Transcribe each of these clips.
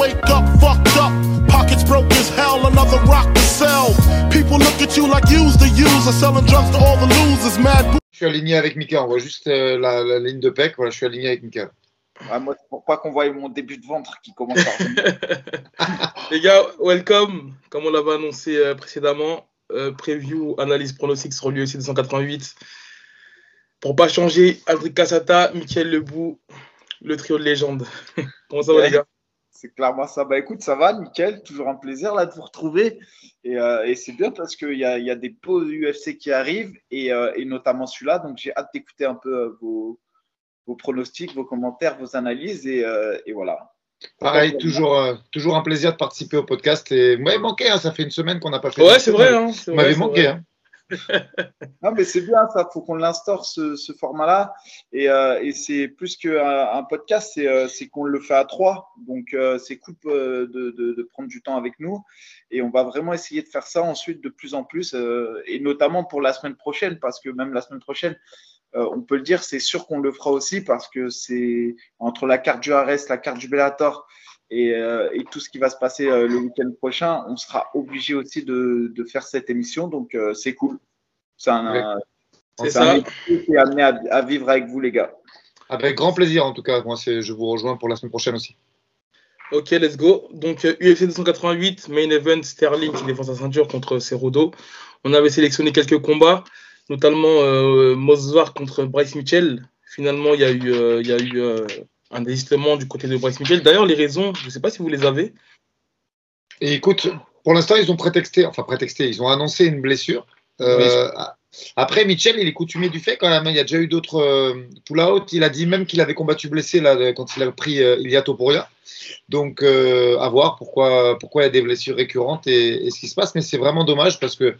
wake up fucked up. Pockets broke as hell, another rock to sell. People look at you like you's the user, selling drugs to all the losers. Mad Je suis aligné avec Mika. On voit juste euh, la, la ligne de PEC. Voilà, je suis aligné avec Mika. Ouais, moi, c'est pour pas qu'on voie mon début de ventre qui commence à. Les gars, welcome. Comme on l'avait annoncé euh, précédemment, euh, preview, analyse, pronostic sur l'UFC 288. Pour pas changer, Aldric Cassata, Michael Lebou, le trio de légende. Comment ça va, les gars? C'est clairement ça. Bah écoute, ça va, nickel. Toujours un plaisir là de vous retrouver. Et, euh, et c'est bien parce qu'il y a, il y a des pauses UFC qui arrivent et, euh, et notamment celui-là. Donc j'ai hâte d'écouter un peu euh, vos, vos pronostics, vos commentaires, vos analyses. Et, euh, et voilà. Pareil, toujours, euh, toujours un plaisir de participer au podcast. Et vous m'avez manqué, hein, ça fait une semaine qu'on n'a pas fait. Ouais, c'est vrai. Hein, Vous m'avez c'est manqué. vrai. Hein. Non, mais c'est bien ça. faut qu'on l'instaure, ce, format-là. Et, euh, et c'est plus qu'un un podcast, c'est euh, c'est qu'on le fait à trois. Donc euh, c'est cool euh, de, de, prendre du temps avec nous. Et on va vraiment essayer de faire ça ensuite de plus en plus. euh, et notamment pour la semaine prochaine, parce que même la semaine prochaine, euh, on peut le dire, c'est sûr qu'on le fera aussi parce que c'est entre la carte du Ares, la carte du Bellator et, euh, et tout ce qui va se passer euh, le week-end prochain, on sera obligé aussi de, de faire cette émission. Donc euh, c'est cool. C'est un, c'est un qui est amené à, à vivre avec vous, les gars. Avec grand plaisir, en tout cas. Moi, c'est- je vous rejoins pour la semaine prochaine aussi. Ok, let's go. Donc, UFC 288, main event, Sterling qui défend sa ceinture contre Cerudo. On avait sélectionné quelques combats, notamment euh, Mosvar contre Bryce Mitchell. Finalement, il y a eu, euh, il y a eu euh, un désistement du côté de Bryce Mitchell. D'ailleurs, les raisons, je ne sais pas si vous les avez. Et écoute, pour l'instant, ils ont prétexté, enfin prétexté, ils ont annoncé une blessure. Euh, Après, Mitchell, il est coutumier du fait quand même. hein. Il y a déjà eu d'autres euh, pull-out. Il a dit même qu'il avait combattu blessé là, de- quand il a pris euh, Ilia Topuria. Donc, euh, à voir pourquoi, pourquoi il y a des blessures récurrentes et, et ce qui se passe. Mais c'est vraiment dommage parce que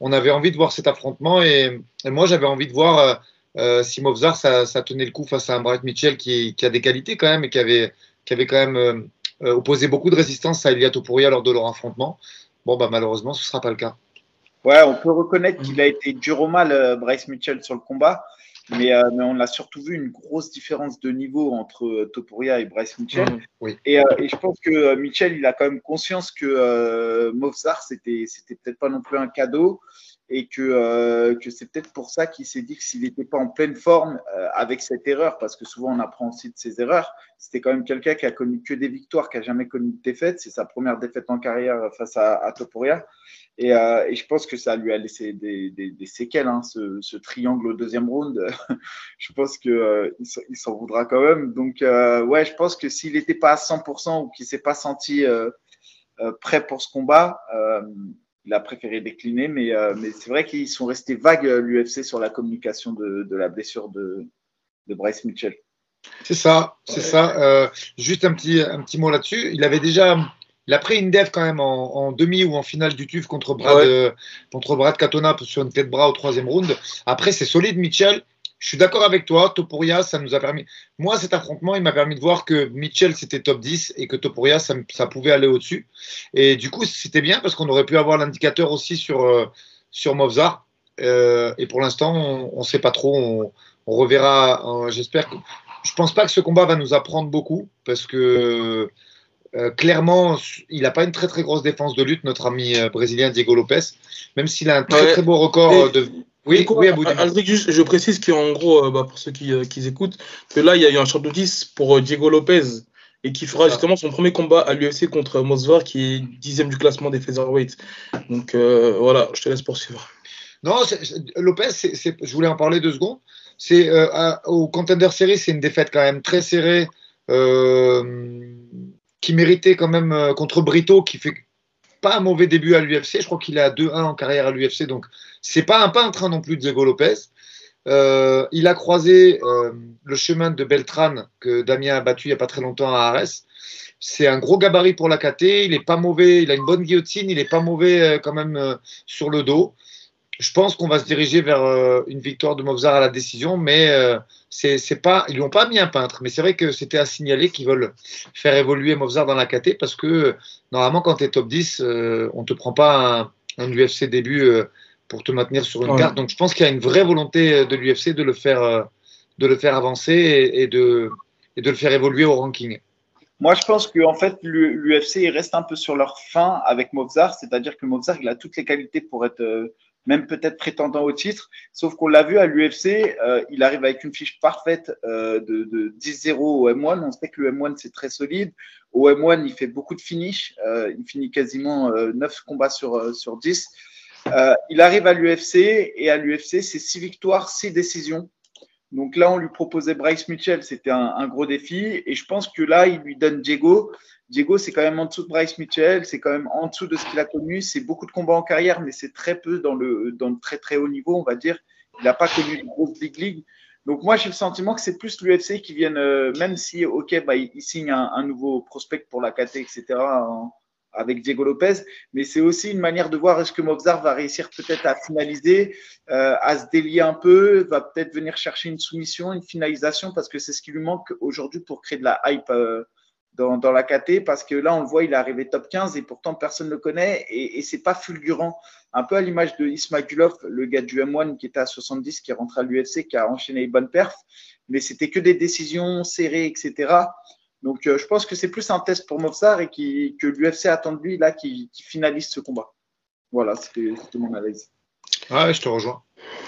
on avait envie de voir cet affrontement et, et moi, j'avais envie de voir euh, euh, si Movzar, ça, ça tenait le coup face à un Brett Mitchell qui, qui a des qualités quand même et qui avait, qui avait quand même euh, euh, opposé beaucoup de résistance à Ilia Topuria lors de leur affrontement. Bon, bah, malheureusement, ce ne sera pas le cas. Ouais, on peut reconnaître qu'il a été dur au mal, euh, Bryce Mitchell, sur le combat. Mais, euh, mais on a surtout vu une grosse différence de niveau entre Topuria et Bryce Mitchell. Et, euh, et je pense que Mitchell, il a quand même conscience que Movzar, c'était, c'était peut-être pas non plus un cadeau et que, euh, que c'est peut-être pour ça qu'il s'est dit que s'il n'était pas en pleine forme euh, avec cette erreur, parce que souvent on apprend aussi de ses erreurs, c'était quand même quelqu'un qui a connu que des victoires, qui a jamais connu de défaite. C'est sa première défaite en carrière face à, à Topuria. Et, euh, je pense que ça lui a laissé des, des, séquelles, hein, ce, ce triangle au deuxième round. je pense qu'il euh, il s'en- voudra quand même. Donc, euh, ouais, je pense que s'il n'était pas à 100% ou qu'il s'est pas senti euh, euh, prêt pour ce combat, euh, il a préféré décliner. Mais, euh, mais c'est vrai qu'ils sont restés vagues, euh, l'UFC, sur la communication de, de la blessure de, de Bryce Mitchell. C'est ça, c'est Ouais. ça. Euh, juste un petit, un petit mot là-dessus. Il avait déjà, il a pris une def quand même en, en demi ou en finale du TUF contre Brad, Ouais. euh, contre Brad Katona sur une tête de bras au troisième round. Après, c'est solide, Mitchell. Je suis d'accord avec toi. Topuria, ça nous a permis. Moi, cet affrontement, il m'a permis de voir que Mitchell, c'était top 10 et que Topuria, ça, ça pouvait aller au-dessus. Et du coup, c'était bien parce qu'on aurait pu avoir l'indicateur aussi sur, euh, sur Movzar. Euh, et pour l'instant, on ne sait pas trop. On, on reverra. euh, J'espère que. Je pense pas que ce combat va nous apprendre beaucoup parce que euh, clairement, il n'a pas une très très grosse défense de lutte, notre ami euh, brésilien Diego Lopez, même s'il a un très Ouais. très beau record euh, de. Oui, oui. Aldric, juste, je précise qu'en gros, euh, bah, pour ceux qui, euh, qui écoutent, que là, il y a eu un champion 10 pour euh, Diego Lopez et qui fera justement son premier combat à l'UFC contre Mosvar, qui est dixième du classement des featherweight. Donc euh, voilà, je te laisse poursuivre. Non, Lopez, je voulais en parler deux secondes. C'est euh, au Contender Series, c'est une défaite quand même très serrée, euh, qui méritait quand même contre Brito, qui fait pas un mauvais début à l'UFC. Je crois qu'il est à 2-1 en carrière à l'UFC, donc c'est pas un peintre hein, non plus, Diego Lopez. Euh, il a croisé euh, le chemin de Beltran que Damien a battu il n'y a pas très longtemps à Arès. C'est un gros gabarit pour la KT. Il est pas mauvais. Il a une bonne guillotine. Il est pas mauvais euh, quand même euh, sur le dos. Je pense qu'on va se diriger vers une victoire de Movzar à la décision, mais c'est c'est pas, ils lui ont pas mis un peintre. Mais c'est vrai que c'était à signaler qu'ils veulent faire évoluer Movzar dans la KT parce que euh, normalement, quand tu es top 10, euh, on te prend pas un, un UFC début euh, pour te maintenir sur une Ouais. carte. Donc je pense qu'il y a une vraie volonté de l'UFC de le faire, euh, de le faire avancer et, et de, et de le faire évoluer au ranking. Moi, je pense qu'en fait, l'UFC reste un peu sur leur fin avec Movzar, c'est-à-dire que Movzar, il a toutes les qualités pour être euh, même peut-être prétendant au titre, sauf qu'on l'a vu à l'UFC, euh, il arrive avec une fiche parfaite euh, de, de 10-0 au M1. On sait que le M1, c'est très solide. Au M1, il fait beaucoup de finish, il finit quasiment 9 combats sur, sur 10. il arrive à l'UFC et à l'UFC, c'est 6 victoires, 6 décisions. Donc là, on lui proposait Bryce Mitchell, c'était un, gros défi. Et je pense que là, il lui donne Diego. Diego, c'est quand même en dessous de Bryce Mitchell, c'est quand même en dessous de ce qu'il a connu. C'est beaucoup de combats en carrière, mais c'est très peu dans le, dans très très haut niveau, on va dire. Il n'a pas connu de grosse big league. Donc moi, j'ai le sentiment que c'est plus l'UFC qui vienne, euh, même si, ok, bah, il, signe un, nouveau prospect pour la KT, etc avec Diego Lopez, mais c'est aussi une manière de voir est-ce que Mobzar va réussir peut-être à finaliser, euh, à se délier un peu, va peut-être venir chercher une soumission, une finalisation, parce que c'est ce qui lui manque aujourd'hui pour créer de la hype euh, dans, dans, la KT, parce que là, on le voit, il est arrivé top 15 et pourtant personne ne le connaît et, et c'est pas fulgurant. Un peu à l'image de Ismagulov, le gars du M1 qui était à 70, qui est à l'UFC, qui a enchaîné les bonnes perfs, mais c'était que des décisions serrées, etc. Donc, euh, je pense que c'est plus un test pour Mofsar et que l'UFC attend de lui là qui, finalise ce combat. Voilà, c'était mon analyse. Ouais, je te rejoins.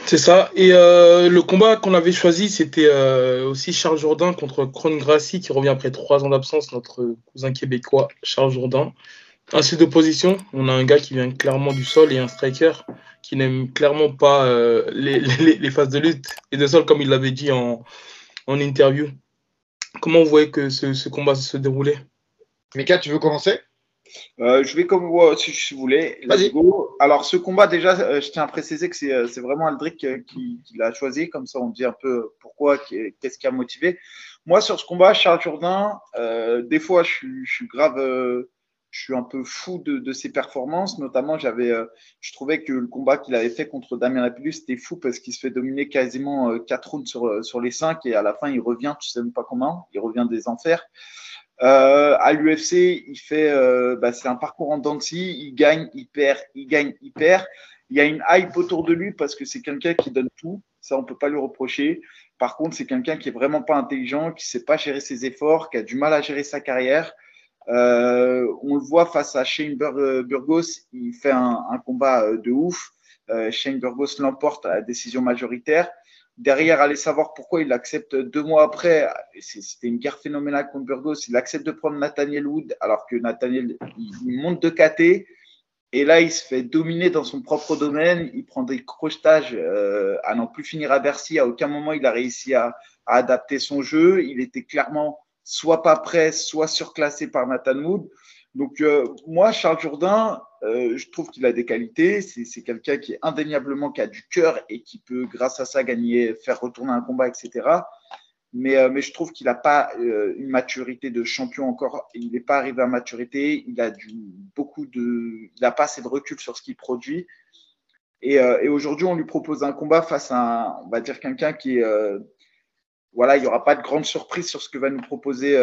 C'est ça. Et euh, le combat qu'on avait choisi, c'était euh, aussi Charles Jourdain contre Kron Grassi, qui revient après trois ans d'absence, notre cousin québécois, Charles Jourdain. Ainsi d'opposition, on a un gars qui vient clairement du sol et un striker qui n'aime clairement pas les, phases de lutte et de sol, comme il l'avait dit en interview. Comment vous voyez que ce, combat se déroulait? Mika, tu veux commencer? Euh, je vais comme vous, si, vous voulez. Vas-y. Alors, ce combat, déjà, euh, je tiens à préciser que c'est euh, vraiment Aldric qui, l'a choisi. Comme ça, on dit un peu pourquoi, qu'est-ce qui a motivé. Moi, sur ce combat, Charles Jourdain, des fois, je suis, grave, je suis un peu fou de, ses performances. Notamment, j'avais, je trouvais que le combat qu'il avait fait contre Damien Lapillus, c'était fou parce qu'il se fait dominer quasiment 4 rounds sur, sur les 5 et à la fin, il revient, tu sais même pas comment, il revient des enfers. Euh, à l'UFC, il fait, euh, bah, c'est un parcours en dents il gagne, il perd, il gagne, il perd. Il y a une hype autour de lui parce que c'est quelqu'un qui donne tout. Ça, on peut pas lui reprocher. Par contre, c'est quelqu'un qui est vraiment pas intelligent, qui sait pas gérer ses efforts, qui a du mal à gérer sa carrière. Euh, on le voit face à Shane Burgos, il fait un, combat de ouf. Shane Burgos l'emporte à la décision majoritaire. Derrière, aller savoir pourquoi il accepte deux mois après. C'était une guerre phénoménale contre Burgos. Il accepte de prendre Nathaniel Wood alors que Nathaniel il monte de KT. Et là, il se fait dominer dans son propre domaine. Il prend des crochetages euh, à n'en plus finir à Bercy. À aucun moment, il a réussi à, à, adapter son jeu. Il était clairement soit pas prêt, soit surclassé par Nathan Wood. Donc, euh, moi, Charles Jourdain, euh, je trouve qu'il a des qualités. C'est quelqu'un qui est indéniablement qui a du cœur et qui peut, grâce à ça, gagner, faire retourner un combat, etc. Mais, euh, mais je trouve qu'il n'a pas une maturité de champion encore. Il n'est pas arrivé à maturité. Il a du, beaucoup de, il n'a pas assez de recul sur ce qu'il produit. Et, aujourd'hui, on lui propose un combat face à, on va dire, quelqu'un qui voilà, il n'y aura pas de grande surprise sur ce que va nous proposer.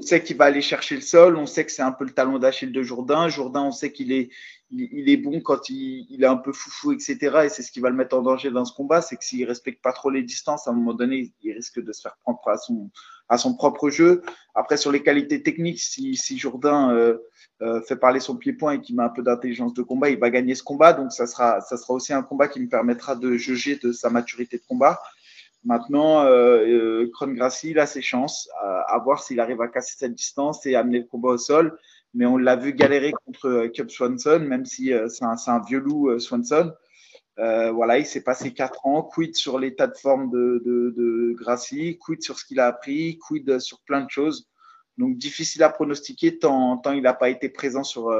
On sait qu'il va aller chercher le sol. On sait que c'est un peu le talon d'Achille de Jourdain. Jourdain, on sait qu'il est, il, est bon quand il, est un peu foufou, etc. Et c'est ce qui va le mettre en danger dans ce combat. C'est que s'il respecte pas trop les distances, à un moment donné, il risque de se faire prendre à son, à son propre jeu. Après, sur les qualités techniques, si, si Jourdain euh, euh, fait parler son pied-point et qu'il met un peu d'intelligence de combat, il va gagner ce combat. Donc, ça sera, ça sera aussi un combat qui me permettra de juger de sa maturité de combat. Maintenant, euh, euh Grassi, il a ses chances, à, voir s'il arrive à casser cette distance et amener le combat au sol. Mais on l'a vu galérer contre euh, Cub Swanson, même si euh, c'est un, un, vieux loup, Swanson. Euh, voilà, il s'est passé quatre ans. Quid sur l'état de forme de, de, de Grassi, quid sur ce qu'il a appris, quid sur plein de choses? Donc difficile à pronostiquer tant, tant il n'a pas été présent sur,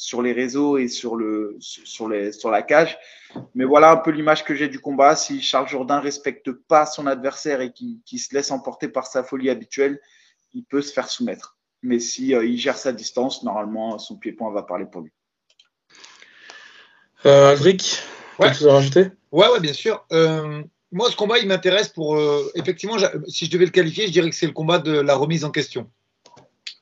sur les réseaux et sur, le, sur, les, sur la cage. Mais voilà un peu l'image que j'ai du combat. Si Charles Jourdain respecte pas son adversaire et qui, se laisse emporter par sa folie habituelle, il peut se faire soumettre. Mais si euh, il gère sa distance, normalement, son pied-point va parler pour lui. Euh, Aldric, ouais. quelque chose à rajouter? Ouais, ouais, bien sûr. Euh, moi, ce combat, il m'intéresse pour. Euh, effectivement, si je devais le qualifier, je dirais que c'est le combat de la remise en question.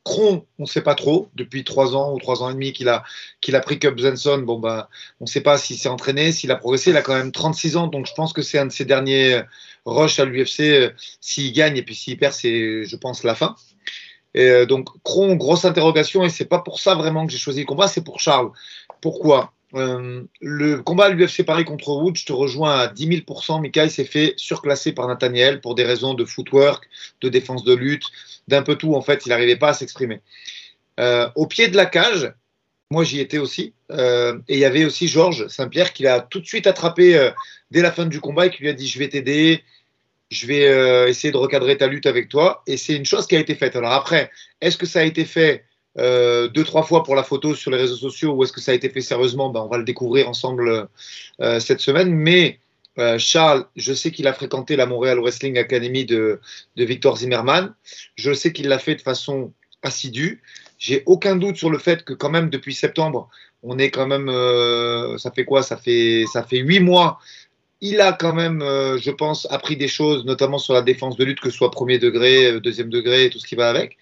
Kron, on ne sait pas trop. Depuis trois ans ou trois ans et demi qu'il a, a pris Cup Zenson, bon, bah, on ne sait pas s'il s'est entraîné, s'il a progressé. Il a quand même 36 ans, donc je pense que c'est un de ses derniers rushs à l'UFC. S'il gagne et puis s'il perd, c'est, je pense, la fin. Et donc, Kron, grosse interrogation, et c'est pas pour ça vraiment que j'ai choisi le combat, c'est pour Charles. Pourquoi? Euh, le combat à l'UFC Paris contre Wood, je te rejoins à 10 000%. Mikaï s'est fait surclasser par Nathaniel pour des raisons de footwork, de défense de lutte, d'un peu tout. En fait, il n'arrivait pas à s'exprimer. Euh, au pied de la cage, moi j'y étais aussi, euh, et il y avait aussi Georges Saint-Pierre qui l'a tout de suite attrapé dès la fin du combat et qui lui a dit Je vais t'aider, je vais essayer de recadrer ta lutte avec toi. Et c'est une chose qui a été faite. Alors après, est-ce que ça a été fait euh, deux, trois fois pour la photo sur les réseaux sociaux ou est-ce que ça a été fait sérieusement? Ben, On va le découvrir ensemble euh, cette semaine. Mais euh, Charles, je sais qu'il a fréquenté la Montréal Wrestling Academy de, Victor Zimmerman. Je sais qu'il l'a fait de façon assidue. J'ai aucun doute sur le fait que quand même depuis septembre, on est quand même, ça fait quoi? Ça fait ça fait huit mois. Il a quand même, je pense, appris des choses, notamment sur la défense de lutte, que ce soit premier degré, deuxième degré, tout ce qui va avec.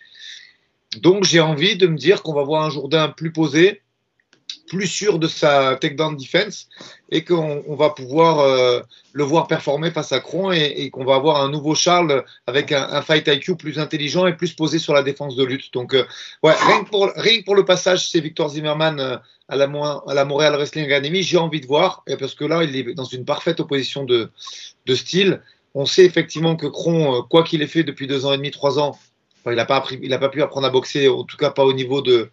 Donc j'ai envie de me dire qu'on va voir un Jourdain plus posé, plus sûr de sa takedown defense et qu'on va pouvoir euh, le voir performer face à Cron et, qu'on va avoir un nouveau Charles avec un, fight IQ plus intelligent et plus posé sur la défense de lutte. Donc, euh, ouais, rien que, pour, le passage, c'est Victor Zimmerman euh, à, la, à la Montréal Wrestling Academy, j'ai envie de voir parce que là, il est dans une parfaite opposition de, de style. On sait effectivement que Cron, quoi qu'il ait fait depuis deux ans et demi, trois ans, il n'a pas, pas pu apprendre à boxer, en tout cas pas au niveau de,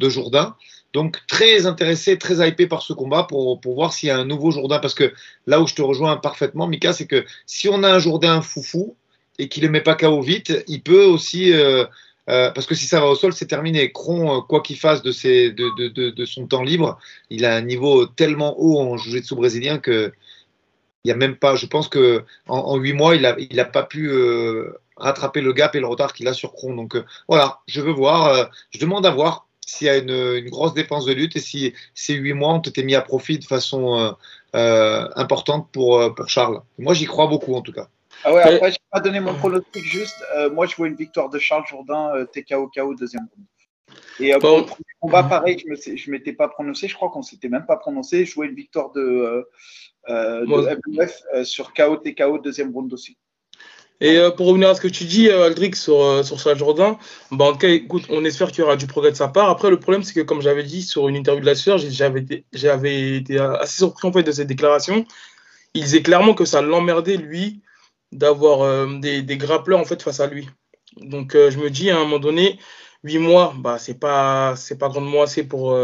Jourdain. Donc très intéressé, très hypé par ce combat pour, pour voir s'il y a un nouveau Jourdain. Parce que là où je te rejoins parfaitement, Mika, c'est que si on a un Jourdain foufou et qu'il ne met pas KO vite, il peut aussi. Euh, euh, parce que si ça va au sol, c'est terminé. Cron, euh, quoi qu'il fasse de, ses, de, de, son temps libre, il a un niveau tellement haut en jiu-jitsu brésilien que il y a même pas. Je pense que en huit mois, il n'a il pas pu rattraper le gap et le retard qu'il a sur Cron. Donc euh, voilà, je veux voir, euh, je demande à voir s'il y a une, grosse dépense de lutte et si ces huit mois ont été mis à profit de façon euh, importante pour, pour Charles. Moi, j'y crois beaucoup en tout cas. Ah ouais, après, je pas donner mon pronostic juste. moi, je vois une victoire de Charles Jourdain, TKO KO, deuxième round. Et pour le premier combat, pareil, je ne m'étais pas prononcé. Je crois qu'on ne s'était même pas prononcé. Je vois une victoire de, de sur KO, TKO, deuxième round aussi. Et euh, pour revenir à ce que tu dis, euh, Aldric, sur, euh, sur Salah Jordan, bah, en tout cas, écoute, on espère qu'il y aura du progrès de sa part. Après, le problème, c'est que, comme j'avais dit sur une interview de la sœur, j'avais été, assez surpris en fait, de cette déclaration. Il disait clairement que ça l'emmerdait, lui, d'avoir des, des grappleurs en fait, face à lui. Donc, je me dis, à un moment donné, 8 mois, bah, c'est pas, pas grandement assez pour.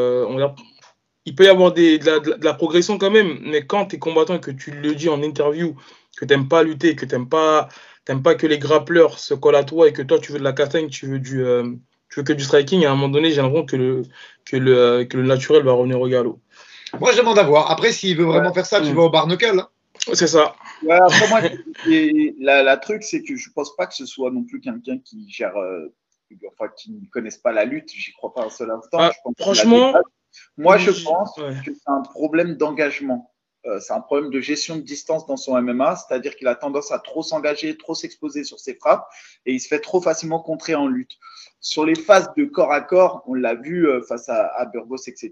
Il peut y avoir de, la, de, la, progression quand même, mais quand tu es combattant et que tu le dis en interview, que tu n'aimes pas lutter, que tu n'aimes pas t'aimes pas que les grappleurs se collent à toi et que toi tu veux de la castagne, tu veux du, euh, tu veux que du striking, à un moment donné, j'ai l'impression que le, que, le, euh, que le naturel va revenir au galop. Moi, je demande à voir. Après, s'il veut vraiment faire ça, tu mm. vas au barnacle. Hein. C'est ça. après, moi, la, la, truc, c'est que je pense pas que ce soit non plus quelqu'un qui gère, euh, enfin, qui ne connaisse pas la lutte. J'y crois pas un seul instant. Ah, franchement, moi, je pense que c'est un problème d'engagement. Euh, c'est un problème de gestion de distance dans son MMA, c'est-à-dire qu'il a tendance à trop s'engager, trop s'exposer sur ses frappes et il se fait trop facilement contrer en lutte. Sur les phases de corps à corps, on l'a vu euh, face à, Burgos, etc.,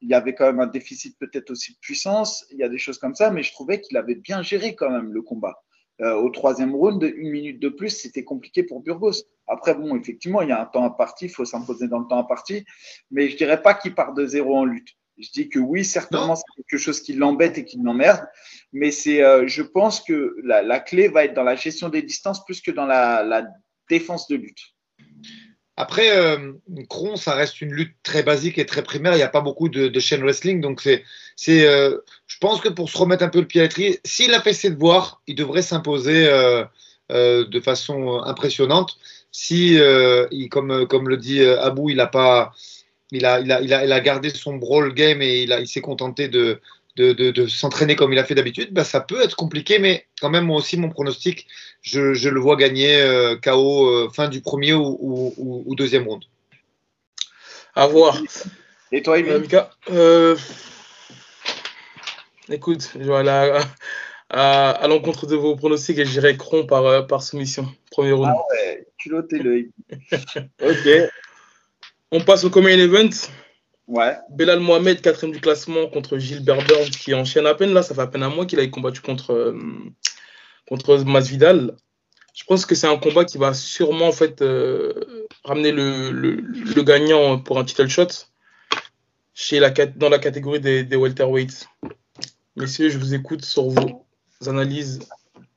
il y avait quand même un déficit peut-être aussi de puissance, il y a des choses comme ça, mais je trouvais qu'il avait bien géré quand même le combat. Euh, au troisième round, une minute de plus, c'était compliqué pour Burgos. Après, bon, effectivement, il y a un temps imparti, il faut s'imposer dans le temps imparti, mais je dirais pas qu'il part de zéro en lutte. Je dis que oui, certainement, c'est quelque chose qui l'embête et qui l'emmerde, mais c'est, euh, je pense que la, clé va être dans la gestion des distances plus que dans la, défense de lutte. Après, euh, Cron, ça reste une lutte très basique et très primaire. Il n'y a pas beaucoup de, de chain wrestling. Donc, c'est, c'est, euh, je pense que pour se remettre un peu le pied à l'étrier, s'il a fait ses devoirs, il devrait s'imposer de façon impressionnante. Si, il, comme, comme le dit Abou, il n'a pas, il a, il, a, il, a, gardé son brawl game et il, il s'est contenté de, de, de, s'entraîner comme il a fait d'habitude, bah, ça peut être compliqué, mais quand même, moi aussi, mon pronostic, je, je le vois gagner euh, KO euh, fin du premier ou, ou, ou, deuxième round. À voir. Et toi, Yves euh, Écoute, je vais aller à, à, l'encontre de vos pronostics et j'irai cron par, par soumission. Premier round. Ah ouais, culotté le. ok. On passe au Common Event. Ouais. Belal Mohamed, quatrième du classement contre Gilbert Burns qui enchaîne à peine. Là, ça fait à peine un mois qu'il a combattu contre, euh, contre Masvidal. Je pense que c'est un combat qui va sûrement en fait euh, ramener le, le, le, gagnant pour un title shot chez la, dans la catégorie des, des welterweights. Messieurs, je vous écoute sur vos analyses.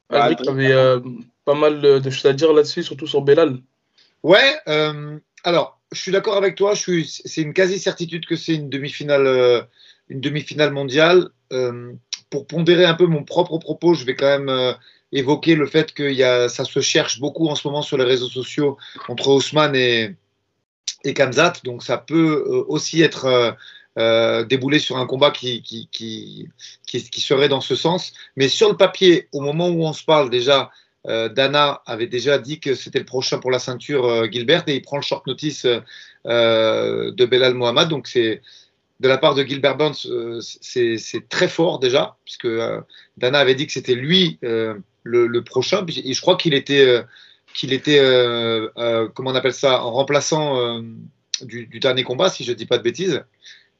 Alric, avais euh, pas mal de choses à dire là-dessus, surtout sur Belal. Ouais, euh, alors, je suis d'accord avec toi. C'est une quasi-certitude que c'est une demi-finale euh, mondiale. Euh, pour pondérer un peu mon propre propos, je vais quand même euh, évoquer le fait que y a, ça se cherche beaucoup en ce moment sur les réseaux sociaux entre Ousmane et, et Kamzat. Donc, ça peut aussi être euh, déboulé sur un combat qui, serait dans ce sens. Mais sur le papier, au moment où on se parle déjà, euh, Dana avait déjà dit que c'était le prochain pour la ceinture euh, Gilbert et il prend le short notice euh, de Belal Mohamed. Donc c'est de la part de Gilbert Burns, c'est très fort déjà, puisque Dana avait dit que c'était lui le, le, prochain. Et je crois qu'il était, qu'il était comment on appelle ça, en remplaçant du, du, dernier combat, si je ne dis pas de bêtises.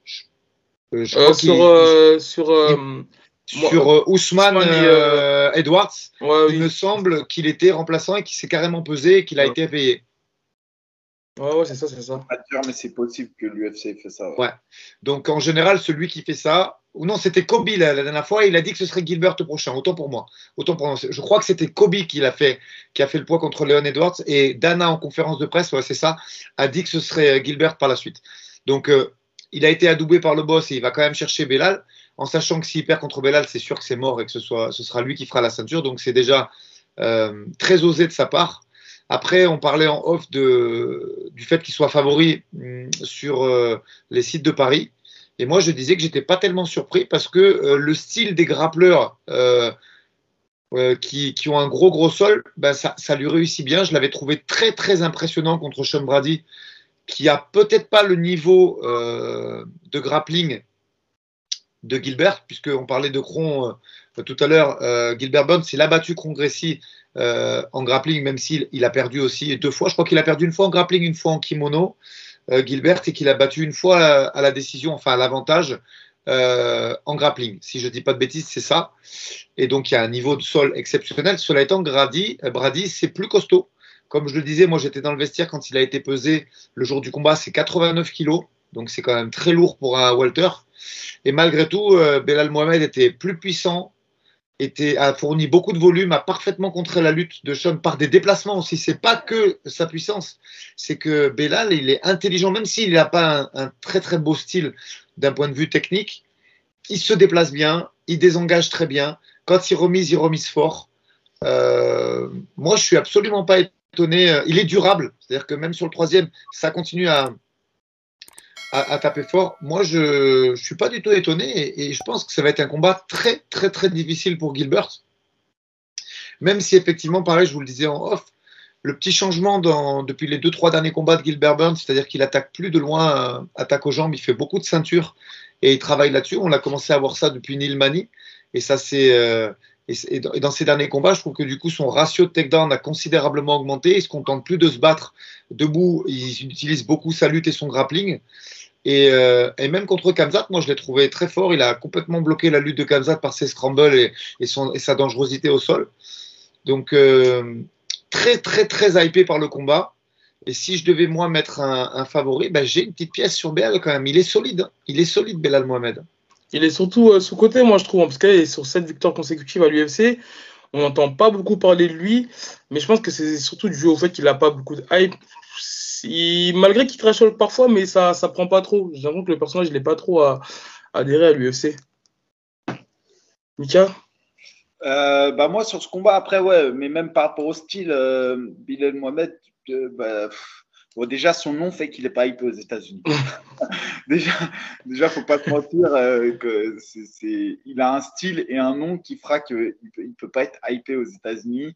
Je, je sur, sur sur euh, Ousmane, euh, Edwards, ouais, il me semble qu'il était remplaçant et qu'il s'est carrément pesé et qu'il a été payé. Ouais, ouais, c'est ça, c'est ça. Pas sûr, mais c'est possible que l'UFC fait ça. Ouais. Donc en général, celui qui fait ça, ou non, c'était Kobe la, la, dernière fois, il a dit que ce serait Gilbert le prochain. Autant pour moi. Autant pour moi. Je crois que c'était Kobe qui l'a fait, qui a fait le poids contre Leon Edwards et Dana en conférence de presse, ouais, c'est ça, a dit que ce serait Gilbert par la suite. Donc euh, il a été adoubé par le boss et il va quand même chercher Belal en sachant que s'il perd contre Belal, c'est sûr que c'est mort et que ce, sera lui qui fera la ceinture. Donc c'est déjà euh, très osé de sa part. Après, on parlait en off du fait qu'il soit favori hum, sur euh, les sites de Paris. Et moi, je disais que j'étais pas tellement surpris parce que euh, le style des grappleurs qui, ont un gros gros sol, ben ça, ça, lui réussit bien. Je l'avais trouvé très très impressionnant contre Sean Brady, qui a peut-être pas le niveau de grappling de Gilbert, puisqu'on parlait de Cron euh, tout à l'heure. Euh, Gilbert Burns, il a battu Cron Gracie euh, en grappling, même s'il il a perdu aussi deux fois. Je crois qu'il a perdu une fois en grappling, une fois en kimono, Gilbert, et qu'il a battu une fois à, la décision, enfin à l'avantage. en grappling, si je ne dis pas de bêtises, c'est ça. Et donc il y a un niveau de sol exceptionnel. Cela étant, Grady, Brady, c'est plus costaud. Comme je le disais, moi j'étais dans le vestiaire quand il a été pesé le jour du combat, c'est 89 kilos. Donc c'est quand même très lourd pour un Walter. Et malgré tout, euh, Belal Mohamed était plus puissant, était, a fourni beaucoup de volume, a parfaitement contré la lutte de Sean par des déplacements aussi. C'est pas que sa puissance, c'est que Belal, il est intelligent, même s'il n'a pas un, très très beau style d'un point de vue technique. Il se déplace bien, il désengage très bien. Quand il remise, il remise fort. Euh, moi, je suis absolument pas étonné. Il est durable, c'est-à-dire que même sur le troisième, ça continue à, à, taper fort. Moi, je ne suis pas du tout étonné et, je pense que ça va être un combat très, très, très difficile pour Gilbert. Même si, effectivement, pareil, je vous le disais en off, le petit changement depuis les deux, trois derniers combats de Gilbert Burns, c'est-à-dire qu'il attaque plus de loin, euh, attaque aux jambes, il fait beaucoup de ceinture et il travaille là-dessus. On a commencé à voir ça depuis Neil Mani et ça, c'est. Euh, et, dans ses derniers combats, je trouve que du coup, son ratio de takedown a considérablement augmenté. Il se contente plus de se battre debout. Il utilise beaucoup sa lutte et son grappling. Et, euh, et, même contre Kamzat, moi je l'ai trouvé très fort. Il a complètement bloqué la lutte de Kamzat par ses scrambles et, sa dangerosité au sol. Donc euh, très très très hypé par le combat. Et si je devais moi mettre un, un favori, ben, j'ai une petite pièce sur Belal quand même. Il est solide. Hein. Il est solide Belal Mohamed. Il est surtout euh, sous-côté, moi je trouve, parce qu'il est sur sept victoires consécutives à l'UFC. On n'entend pas beaucoup parler de lui, mais je pense que c'est surtout dû au fait qu'il n'a pas beaucoup de hype malgré qu'il crache parfois, mais ça ça prend pas trop. J'ai l'impression que le personnage n'est pas trop à, adhérer à l'UFC. Mika? Euh, bah moi sur ce combat après ouais mais même par rapport au style euh, Bilal Mohamed euh, bah, bon, déjà son nom fait qu'il n'est pas hypé aux États-Unis. Déjà déjà faut pas se mentir euh, que c'est, il a un style et un nom qui fera qu'il il peut pas être hypé aux États-Unis.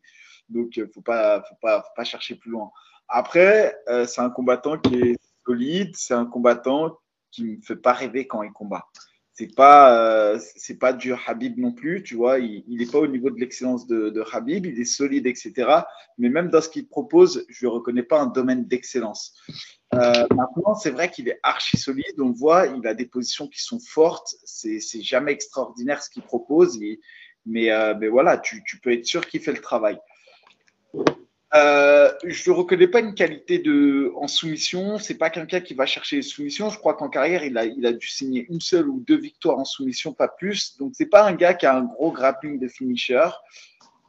Donc faut pas faut pas faut pas chercher plus loin. Après, euh, c'est un combattant qui est solide, c'est un combattant qui ne me fait pas rêver quand il combat. C'est pas c'est pas du Habib non plus, tu vois. Il n'est pas au niveau de l'excellence de, de, Habib, il est solide, etc. Mais même dans ce qu'il propose, je ne reconnais pas un domaine d'excellence. Euh, maintenant, c'est vrai qu'il est archi solide. On voit, il a des positions qui sont fortes. C'est jamais extraordinaire ce qu'il propose. mais, euh, mais, voilà, tu, tu, peux être sûr qu'il fait le travail. Euh, je ne reconnais pas une qualité de, en soumission. C'est pas quelqu'un qui va chercher les soumissions. Je crois qu'en carrière, il a, il a dû signer une seule ou deux victoires en soumission, pas plus. Donc, c'est pas un gars qui a un gros grappling de finisher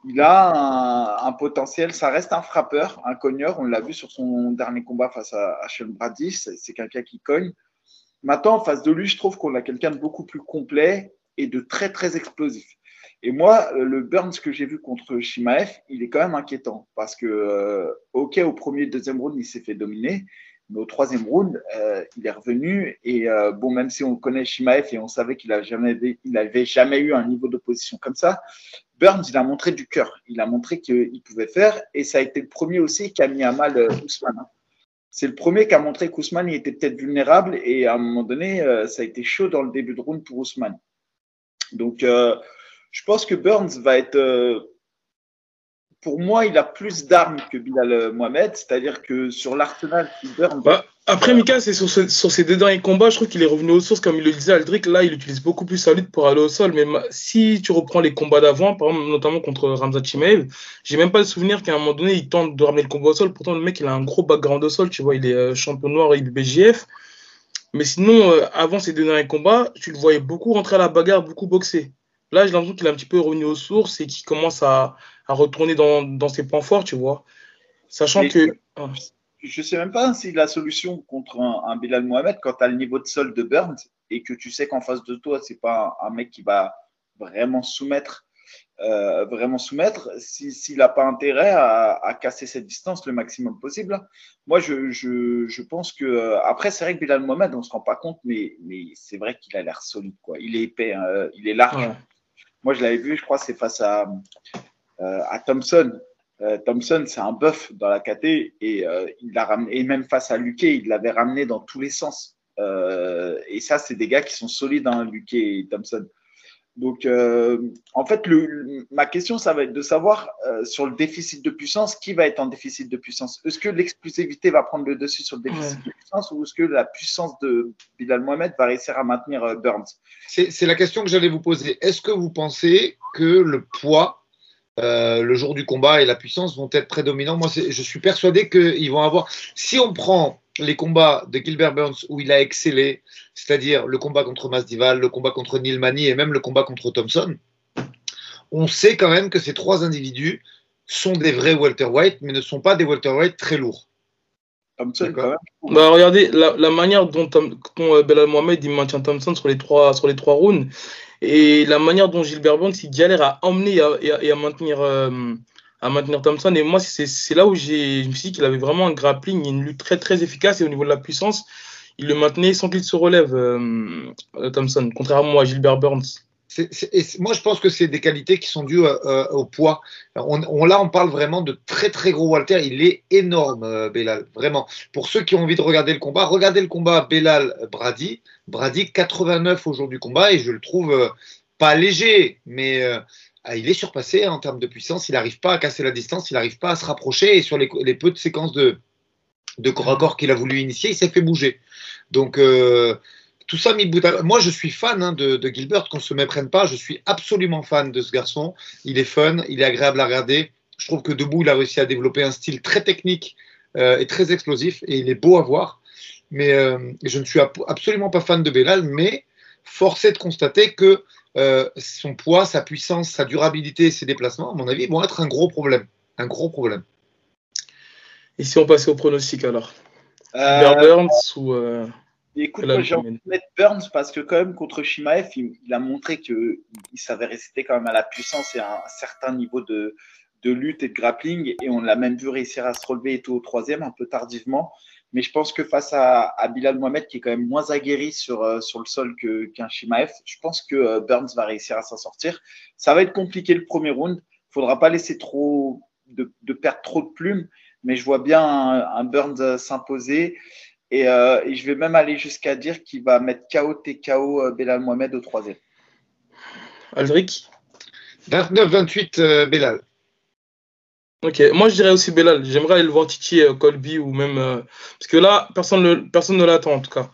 il a un, potentiel, ça reste un frappeur, un cogneur. On l'a vu sur son dernier combat face à, à Sean c'est quelqu'un qui cogne. Maintenant, en face de lui, je trouve qu'on a quelqu'un de beaucoup plus complet et de très, très explosif. Et moi, le Burns que j'ai vu contre Shimaev, il est quand même inquiétant parce que, euh, OK, au premier et deuxième round, il s'est fait dominer, mais au troisième round, euh, il est revenu. Et euh, bon, même si on connaît Shimaev et on savait qu'il n'avait jamais, il eu un niveau d'opposition comme ça, Burns, il a montré du cœur. Il a montré qu'il pouvait faire. Et ça a été le premier aussi qui a mis à mal euh, Ousmane. Hein. C'est le premier qui a montré qu'Ousmane était peut-être vulnérable. Et à un moment donné, euh, ça a été chaud dans le début de round pour Ousmane. Donc, euh, je pense que Burns va être pour moi, il a plus d'armes que Bilal euh, Mohamed, c'est-à-dire que sur l'arsenal qui burn. Bah, après, Mika, c'est sur, sur, ces deux derniers combats, je trouve qu'il est revenu aux sources, comme il le disait Aldric. Là, il utilise beaucoup plus sa lutte pour aller au sol. Mais si tu reprends les combats d'avant, notamment contre Ramzat Chimaev, j'ai même pas le souvenir qu'à un moment donné, il tente de ramener le combat au sol. Pourtant, le mec, il a un gros background au sol. Tu vois, il est euh, champion noir IBBJF. Mais sinon, euh, avant ces deux derniers combats, tu le voyais beaucoup rentrer à la bagarre, beaucoup boxer. Là, j'ai l'impression qu'il est un petit peu revenu aux sources et qu'il commence à, à retourner dans, dans, ses points forts, tu vois. Sachant que. Je ne sais même pas si la solution contre un, Bilal Mohamed, quand tu as le niveau de sol de Burns et que tu sais qu'en face de toi, c'est pas un, mec qui va vraiment soumettre, euh, vraiment soumettre, s'il n'a pas intérêt à, à, casser cette distance le maximum possible. Moi, je, je, je pense que. Euh, après, c'est vrai que Bilal Mohamed, on ne se rend pas compte, mais, mais c'est vrai qu'il a l'air solide. Quoi. Il est épais, hein, il est large. Moi, je l'avais vu, je crois, c'est face à, euh, à Thompson. Euh, Thompson, c'est un bœuf dans la KT et euh, il l'a ramené, et même face à Luque, il l'avait ramené dans tous les sens. et ça, c'est des gars qui sont solides, hein, Luque et Thompson. Donc, en fait, le, ma question, ça va être de savoir sur le déficit de puissance, qui va être en déficit de puissance? Est-ce que l'explosivité va prendre le dessus sur le déficit de puissance ou est-ce que la puissance de Bilal Mohamed va réussir à maintenir Burns? C'est la question que j'allais vous poser. Est-ce que vous pensez que le poids euh, le jour du combat et la puissance vont être prédominants. Moi, je suis persuadé qu'ils vont avoir. Si on prend les combats de Gilbert Burns où il a excellé, c'est-à-dire le combat contre Masdival, le combat contre Neil Mani et même le combat contre Thompson, on sait quand même que ces trois individus sont des vrais welterweight, mais ne sont pas des welterweight très lourds. Thompson, quand même. Bah, regardez la, manière dont, dont Belal Mohamed il maintient Thompson sur les trois, sur les trois rounds et la manière dont Gilbert Burns il galère à emmener et à, maintenir, euh, à maintenir Thompson. Et moi, c'est là où je me suis dit qu'il avait vraiment un grappling, une lutte très très efficace et au niveau de la puissance, il le maintenait sans qu'il se relève, euh, Thompson, contrairement à Gilbert Burns moi, je pense que c'est des qualités qui sont dues euh, euh, au poids. On, là, on parle vraiment de très très gros Walter. Il est énorme, euh, vraiment. Pour ceux qui ont envie de regarder le combat, regardez le combat Belal-Brady. Brady, 89 au jour du combat, et je le trouve pas léger, mais il est surpassé en termes de puissance. Il n'arrive pas à casser la distance, il n'arrive pas à se rapprocher, et sur les, peu de séquences de, de corps à corps qu'il a voulu initier, il s'est fait bouger. Donc, tout ça. Moi, je suis fan hein, de, Gilbert, qu'on ne se méprenne pas. Je suis absolument fan de ce garçon. Il est fun, il est agréable à regarder. Je trouve que debout, il a réussi à développer un style très technique euh, et très explosif, et il est beau à voir. Mais euh, je ne suis absolument pas fan de Belal, mais force est de constater que euh, son poids, sa puissance, sa durabilité ses déplacements, à mon avis, vont être un gros problème. Un gros problème. Et si on passait au pronostic alors Burns ou écoute, moi j'ai envie de mettre Burns parce que quand même contre Shimaev, il, a montré qu'il savait résister quand même à la puissance et à un certain niveau de, de lutte et de grappling. Et on l'a même vu réussir à se relever et tout au troisième, un peu tardivement. Mais je pense que face à, à Bilal Mohamed, qui est quand même moins aguerri sur, euh, sur le sol qu'un Shimaev, je pense que euh, Burns va réussir à s'en sortir. Ça va être compliqué le premier round. Il faudra pas laisser trop de, de, perdre trop de plumes, mais je vois bien un, un Burns s'imposer. Et, euh, et je vais même aller jusqu'à dire qu'il va mettre KO TKO euh, Belal Mohamed au troisième. Aldric? 29-28 euh, Belal. Ok, moi je dirais aussi Belal. J'aimerais aller le voir Titi Colby ou même. euh, parce que là, personne, le- personne ne l'attend en tout cas.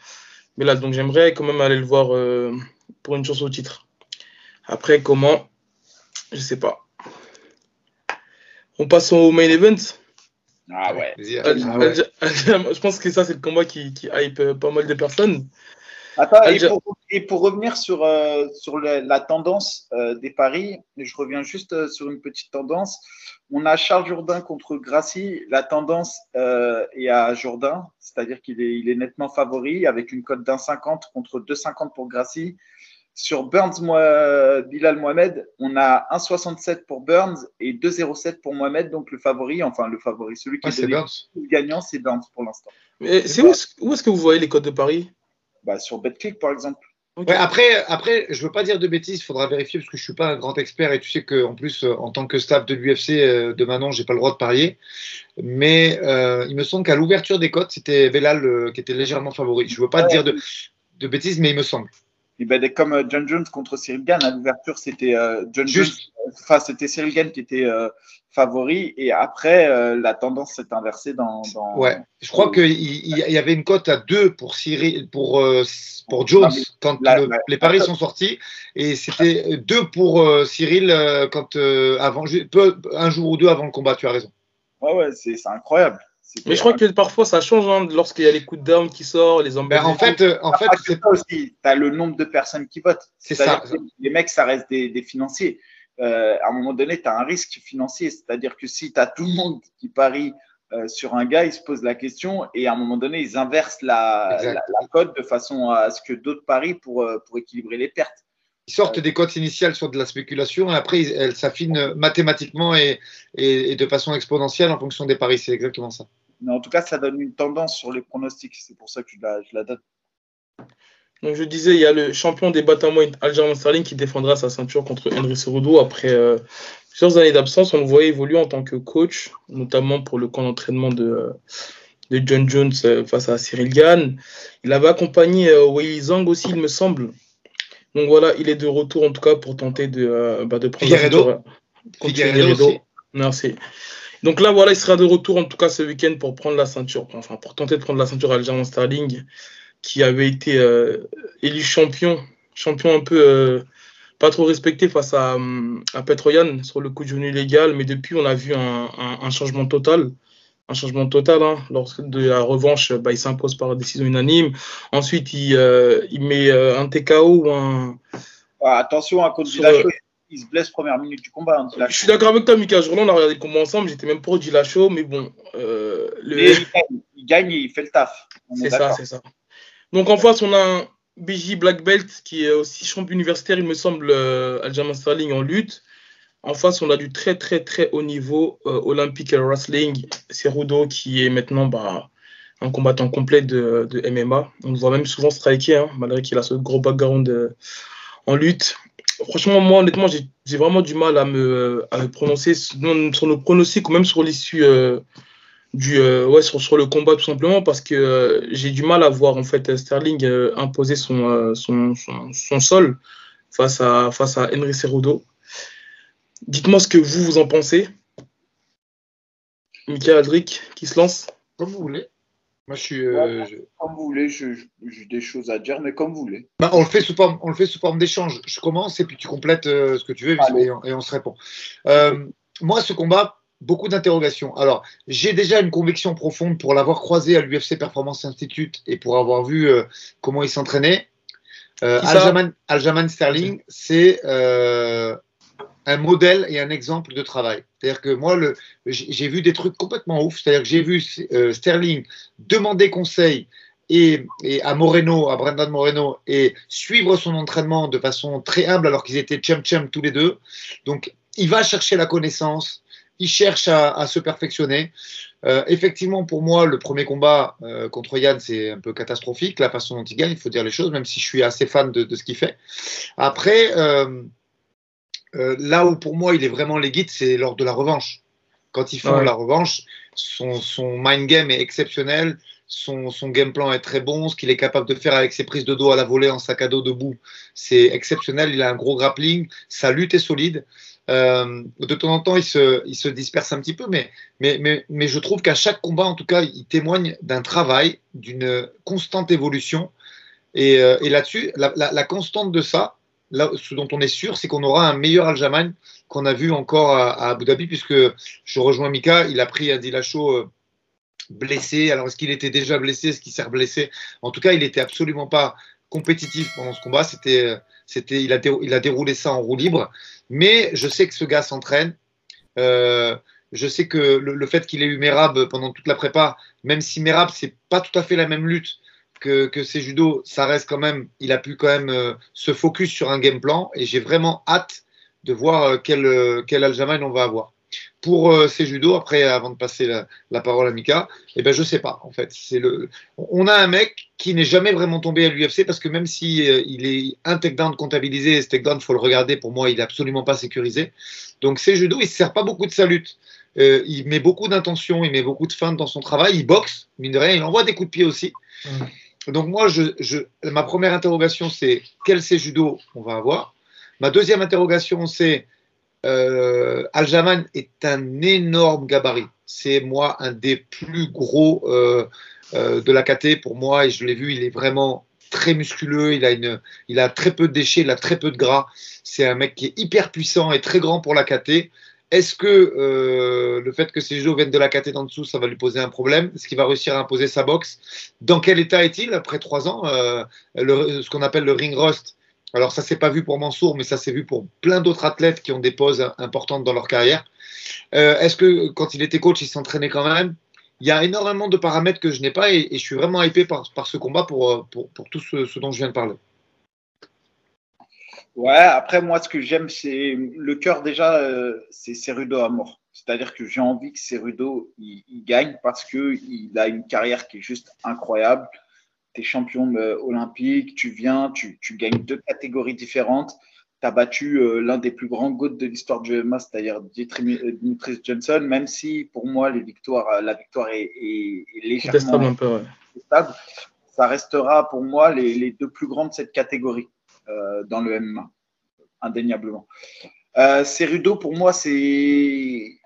Belal, donc j'aimerais quand même aller le voir euh, pour une chance au titre. Après, comment? Je sais pas. On passe au main event? Ah ouais. Ah ouais. Je pense que ça, c'est le combat qui, qui hype euh, pas mal de personnes. Attends, et pour, et pour revenir sur, euh, sur la tendance euh, des paris, je reviens juste euh, sur une petite tendance. On a Charles Jourdain contre Gracie. La tendance euh, est à Jourdain, c'est-à-dire qu'il est, il est nettement favori avec une cote d'1,50 contre 2,50 pour Gracie. Sur Burns, moi, Bilal Mohamed, on a 1,67 pour Burns et 2,07 pour Mohamed, donc le favori, enfin le favori, celui qui Ouais, est Burns. le gagnant, c'est Burns pour l'instant. Mais c'est où, est-ce- où est-ce que vous voyez les codes de Paris? Bah, sur BetClick, par exemple. Ouais, après, après, je veux pas dire de bêtises, il faudra vérifier parce que je suis pas un grand expert et tu sais que en plus, euh, en tant que staff de l'UFC euh, de Manon, j'ai pas le droit de parier. Mais euh, il me semble qu'à l'ouverture des cotes, c'était Velal euh, qui était légèrement favori. Je veux pas te dire de, de bêtises, mais il me semble. Et ben, comme euh, John Jones contre Cyril Gann, à l'ouverture, c'était euh, John Juste. Jones, enfin, c'était Cyril Gann qui était euh, favori, et après, euh, la tendance s'est inversée dans. dans... Ouais, je crois qu'il il, il y avait une cote à 2 pour Cyril, pour, euh, pour Jones quand la- le- la- les paris sont sortis, et c'était 2 pour euh, Cyril euh, quand euh, avant, peu- un jour ou deux avant le combat. Tu as raison. Ouais, ouais, c'est c'est incroyable. Mais je crois que parfois ça change hein, lorsqu'il y a les coups de down qui sortent, les Ben, embêtements. en fait, euh, en fait, Ah, c'est c'est ça aussi. Tu as le nombre de personnes qui votent. C'est ça. Les mecs, ça reste des, des financiers. Euh, à un moment donné, tu as un risque financier. C'est-à-dire que si tu as tout le monde qui parie euh, sur un gars, ils se posent la question et à un moment donné, ils inversent la, la, la cote de façon à ce que d'autres parient pour, euh, pour équilibrer les pertes. Ils sortent des cotes initiales sur de la spéculation et après ils- elles s'affinent mathématiquement et, et- et de façon exponentielle en fonction des paris. C'est exactement ça. Mais en tout cas, ça donne une tendance sur les pronostics. C'est pour ça que je la, je la donne. Donc je disais, il y a le champion des Batamouin, Aljamain Sterling, qui défendra sa ceinture contre Henry Cerudo après euh, plusieurs années d'absence. On le voyait évoluer en tant que coach, notamment pour le camp d'entraînement de, euh, de John Jones euh, face à Cyril Gann. Il avait accompagné euh, Wei Zhang aussi, il me semble. Donc voilà, il est de retour en tout cas pour tenter de, euh, bah, de prendre Figueiredo. la ceinture contre Figueiredo Figueiredo. aussi. Merci. Donc là, voilà, il sera de retour en tout cas ce week-end pour prendre la ceinture, enfin pour tenter de prendre la ceinture à Aljamain Sterling, qui avait été euh, élu champion, champion un peu euh, pas trop respecté face à, hum, à Petroyan sur le coup de genou illégal, mais depuis on a vu un, un- un changement total. Un changement total. Hein. Lors de la revanche, bah, il s'impose par décision unanime. Ensuite, il, euh, il met euh, un TKO ou un. Ah, attention à Sur, Dillashaw, il se blesse première minute du combat. hein. Je suis d'accord avec toi, Mika Jourland, on a regardé le combat ensemble. J'étais même pour Dillashaw, mais bon. euh, le... Mais il gagne, il gagne et il fait le taf. C'est ça, c'est ça. Donc en face, on a un BJ Black Belt qui est aussi champion universitaire, il me semble, euh, Aljamain Sterling en lutte. En face, on a du très très très haut niveau euh, Olympic Wrestling, Cerudo qui est maintenant bah, un combattant complet de, de MMA. On le voit même souvent striker, hein, malgré qu'il a ce gros background euh, en lutte. Franchement, moi, honnêtement, j'ai vraiment du mal à me, prononcer sur, nos pronostics ou même sur l'issue euh, du euh, ouais sur, le combat tout simplement parce que euh, j'ai du mal à voir en fait Sterling imposer son, son sol face à face à Henry Cerudo. Dites-moi ce que vous vous en pensez. Michael Aldric qui se lance. Comme vous voulez. Moi, je suis. euh, je- Comme vous voulez, je- je- j'ai des choses à dire, mais comme vous voulez. Bah, on le fait sous forme, on le fait sous forme d'échange. Je commence et puis tu complètes euh, ce que tu veux et on, et on se répond. Euh, moi, ce combat, beaucoup d'interrogations. Alors, j'ai déjà une conviction profonde pour l'avoir croisé à l'UFC Performance Institute et pour avoir vu euh, comment il s'entraînait. Euh, Aljamain, Aljamain Sterling, c'est euh, un modèle et un exemple de travail. C'est-à-dire que moi, j'ai vu des trucs complètement ouf. C'est-à-dire que j'ai vu euh, Sterling demander conseil et, et à Moreno, à Brendan Moreno, et suivre son entraînement de façon très humble alors qu'ils étaient chum-chum tous les deux. Donc, il va chercher la connaissance, il cherche à, se perfectionner. Euh, effectivement, pour moi, le premier combat euh, contre Yann, c'est un peu catastrophique, la façon dont il gagne, il faut dire les choses, même si je suis assez fan de ce qu'il fait. Après, euh, là où pour moi il est vraiment les guides, c'est lors de la revanche. Quand ils font Ouais. la revanche, son, son mind game est exceptionnel. son, son game plan est très bon. Ce qu'il est capable de faire avec ses prises de dos à la volée en sac à dos debout, c'est exceptionnel. Il a un gros grappling. Sa lutte est solide. Euh, de temps en temps, il se, il se disperse un petit peu, mais, mais, mais, mais je trouve qu'à chaque combat, en tout cas, il témoigne d'un travail, d'une constante évolution. Et, euh, et là-dessus, la, la, la, constante de ça, là, ce dont on est sûr, c'est qu'on aura un meilleur Aljamain qu'on a vu encore à, Abu Dhabi, puisque je rejoins Mika, il a pris un Dilacho euh, blessé. Alors, est-ce qu'il était déjà blessé? Est-ce qu'il s'est blessé En tout cas, il n'était absolument pas compétitif pendant ce combat. C'était, c'était, il, a il a déroulé ça en roue libre. Mais je sais que ce gars s'entraîne. Euh, je sais que le, le fait qu'il ait eu Merab pendant toute la prépa, même si Merab, c'est pas tout à fait la même lutte que, que ses judo, ça reste quand même, il a pu quand même euh, se focus sur un game plan et j'ai vraiment hâte de voir euh, quel, euh, quel Aljamain on va avoir. Pour ces judo, après, avant de passer la, la parole à Mika, eh ben, je sais pas, en fait. C'est le, on a un mec qui n'est jamais vraiment tombé à l'UFC parce que même si il est un takedown comptabilisé, ce takedown, faut le regarder, pour moi, il est absolument pas sécurisé. Donc, ces judo, il se sert pas beaucoup de sa lutte. Il met beaucoup d'intention, il met beaucoup de feintes dans son travail, il boxe, mine de rien, il envoie des coups de pied aussi. Donc, moi, ma première interrogation, c'est quel c'est judo on va avoir? Ma deuxième interrogation, c'est euh, Aljamain est un énorme gabarit. C'est moi un des plus gros euh, euh, de la KT pour moi et je l'ai vu, il est vraiment très musculeux, il a, il a très peu de déchets, il a très peu de gras. C'est un mec qui est hyper puissant et très grand pour la KT. Est-ce que euh, le fait que ces jeux viennent de la KT d'en dessous, ça va lui poser un problème? Est-ce qu'il va réussir à imposer sa boxe? Dans quel état est-il après trois ans euh, le, Ce qu'on appelle le ring rust, alors ça s'est pas vu pour Mansour, mais ça s'est vu pour plein d'autres athlètes qui ont des pauses importantes dans leur carrière. Euh, Est-ce que quand il était coach, il s'entraînait quand même? Il y a énormément de paramètres que je n'ai pas et, je suis vraiment hypé par, par ce combat pour, pour, pour tout ce, ce, dont je viens de parler. Ouais, après moi ce que j'aime c'est le cœur déjà, euh, c'est Cerudo à mort. C'est-à-dire que j'ai envie que Cerudo il, il, gagne parce qu'il a une carrière qui est juste incroyable tu es champion olympique, tu viens, tu, tu, gagnes deux catégories différentes. Tu as battu euh, l'un des plus grands GOAT de l'histoire du MMA, c'est-à-dire Dimitris Johnson, même si pour moi les victoires, la victoire est, est, est légèrement peu, ouais. stable, ça restera pour moi les, les, deux plus grands de cette catégorie euh, dans le MMA, indéniablement. Euh, Cerudo, pour moi, c'est il,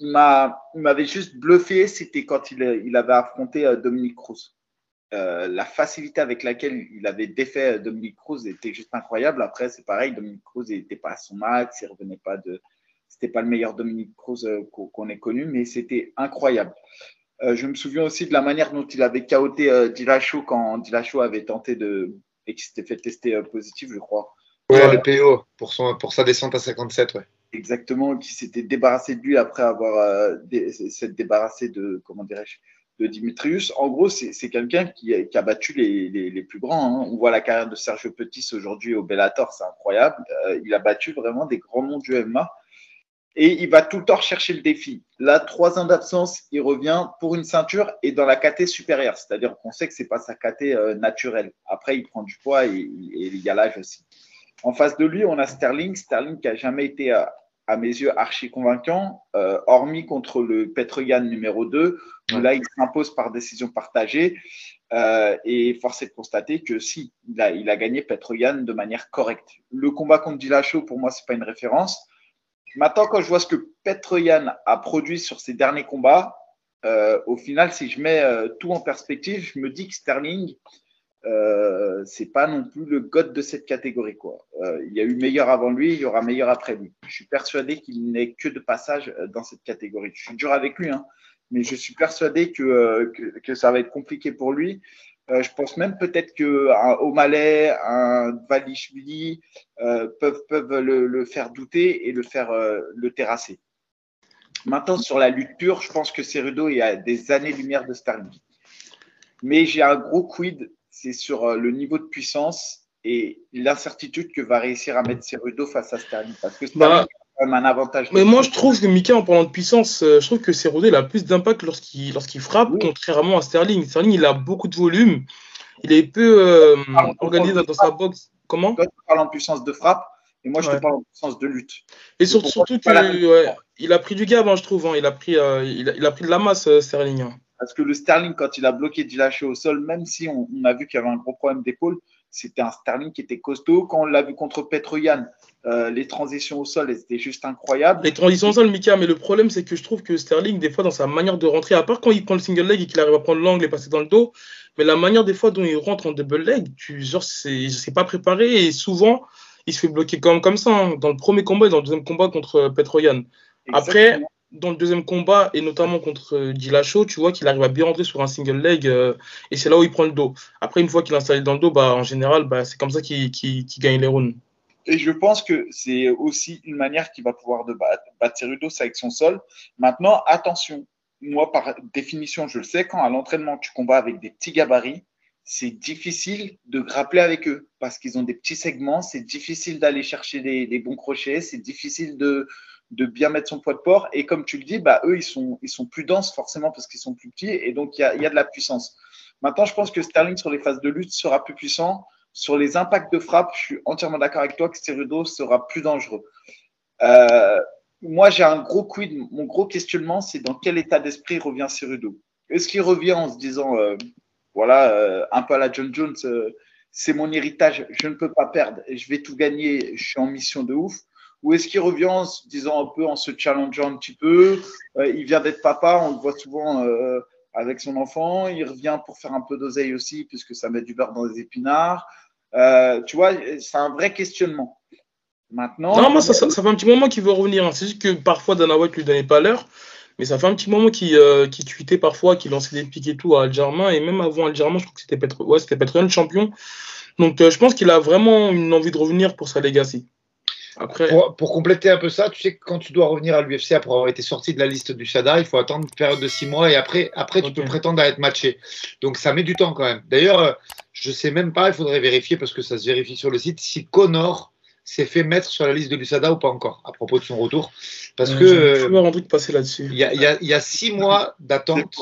il m'avait juste bluffé, c'était quand il, il avait affronté euh, Dominique Cruz. Euh, la facilité avec laquelle il avait défait Dominique Cruz était juste incroyable. Après, c'est pareil, Dominique Cruz n'était pas à son max, il revenait pas de. C'était pas le meilleur Dominique Cruz euh, qu'on ait connu, mais c'était incroyable. Euh, je me souviens aussi de la manière dont il avait chaoté euh, Dillashaw quand Dillashaw avait tenté de. Et qu'il s'était fait tester euh, positif, je crois. Ouais, le PO pour, son, pour sa descente à 57, ouais. Exactement, qui s'était débarrassé de lui après avoir dé, s'être débarrassé de, comment dirais-je, de Dimitrius. En gros, c'est quelqu'un qui, qui, a battu les, les, les plus grands. Hein. On voit la carrière de Sergio Petit aujourd'hui au Bellator, c'est incroyable. Euh, il a battu vraiment des grands noms du MMA. Et il va tout le temps chercher le défi. Là, trois ans d'absence, il revient pour une ceinture et dans la KT supérieure. C'est-à-dire qu'on sait que c'est pas sa KT euh, naturelle. Après, il prend du poids et, et il y a l'âge aussi. En face de lui, on a Sterling. Sterling qui a jamais été à, à mes yeux archi convaincant, euh, hormis contre le Petroyan numéro 2, où ouais. là il s'impose par décision partagée. Euh, et force est de constater que si, il a, il a gagné Petroyan de manière correcte. Le combat contre Dillashaw, pour moi, c'est pas une référence. Maintenant, quand je vois ce que Petroyan a produit sur ses derniers combats, euh, au final, si je mets euh, tout en perspective, je me dis que Sterling, euh, c'est pas non plus le god de cette catégorie. Euh, il y a eu meilleur avant lui, il y aura meilleur après lui. Je suis persuadé qu'il n'est que de passage dans cette catégorie. Je suis dur avec lui, hein, mais je suis persuadé que, ça va être compliqué pour lui. Euh, je pense même peut-être qu'un O'Malley, un Valishvili peuvent, peuvent le, le, faire douter et le faire le terrasser. Maintenant, sur la lutte pure, je pense que Cerudo est à des années-lumière de Sterling. Mais j'ai un gros quid c'est sur euh, le niveau de puissance et l'incertitude que va réussir à mettre Cerudo face à Sterling. Parce que Sterling bah, même un avantage. Mais moi, je trouve que Mika, en parlant de puissance, euh, je trouve que Cerudo il a plus d'impact lorsqu'il lorsqu'il frappe, oui. contrairement à Sterling. Sterling, il a beaucoup de volume. Il est peu euh, organisé dans, sa boxe. Comment? Toi, tu parles en puissance de frappe. Et moi, je ouais. te parle en puissance de lutte. Et, et surtout, surtout ouais, il a pris du gab, hein, je trouve. Hein. Il, a pris, euh, il, a, il, a, pris de la masse, Sterling. Hein. Parce que le Sterling, quand il a bloqué Dillashaw au sol, même si on, a vu qu'il y avait un gros problème d'épaule, c'était un Sterling qui était costaud. Quand on l'a vu contre Petroyan, euh, les transitions au sol, c'était juste incroyable. Les transitions au sol, Mika, mais le problème, c'est que je trouve que Sterling, des fois, dans sa manière de rentrer, à part quand il prend le single leg et qu'il arrive à prendre l'angle et passer dans le dos, mais la manière des fois dont il rentre en double leg, tu, genre, c'est pas préparé et souvent, il se fait bloquer comme, comme ça, hein, dans le premier combat et dans le deuxième combat contre Petroyan. Après, dans le deuxième combat, et notamment contre euh, Dillashaw, tu vois qu'il arrive à bien rentrer sur un single leg, euh, et c'est là où il prend le dos. Après, une fois qu'il est installé dans le dos, bah, en général, bah, c'est comme ça qu'il gagne les rounds. Et je pense que c'est aussi une manière qu'il va pouvoir de battre, battre c'est avec son sol. Maintenant, attention, moi, par définition, je le sais, quand à l'entraînement, tu combats avec des petits gabarits, c'est difficile de grappler avec eux parce qu'ils ont des petits segments, c'est difficile d'aller chercher des bons crochets, c'est difficile de, de bien mettre son poids de porc. Et comme tu le dis, bah, eux, ils sont, plus denses forcément parce qu'ils sont plus petits et donc il y a, y a, de la puissance. Maintenant, je pense que Sterling sur les phases de lutte sera plus puissant. Sur les impacts de frappe, je suis entièrement d'accord avec toi que Cerudo sera plus dangereux. Euh, moi, j'ai un gros quid. Mon gros questionnement, c'est dans quel état d'esprit revient Cerudo Est-ce qu'il revient en se disant, euh, voilà, euh, un peu à la John Jones, c'est mon héritage, je ne peux pas perdre, je vais tout gagner, je suis en mission de ouf ou est-ce qu'il revient en se disant un peu, en se challengeant un petit peu euh, Il vient d'être papa, on le voit souvent euh, avec son enfant. Il revient pour faire un peu d'oseille aussi, puisque ça met du beurre dans les épinards. Euh, tu vois, c'est un vrai questionnement. Maintenant. Non, moi, ça, fait un petit moment qu'il veut revenir. Hein. C'est juste que parfois, Dana White lui donnait pas l'heure. Mais ça fait un petit moment qu'il qu tweetait parfois, qu'il lançait des pics et tout à Algermain. Et même avant Algermain, je crois que c'était Petr ouais, le champion. Donc, je pense qu'il a vraiment une envie de revenir pour sa legacy. Pour, compléter un peu ça, tu sais que quand tu dois revenir à l'UFC après avoir été sorti de la liste du SADA, il faut attendre une période de six mois et après, après tu peux prétendre à être matché. Donc ça met du temps quand même. D'ailleurs, euh, je sais même pas, il faudrait vérifier parce que ça se vérifie sur le site, si Connor s'est fait mettre sur la liste de l'USADA ou pas encore à propos de son retour. Parce que. Je un truc passer là-dessus. Il y a, y, y a, six mois d'attente.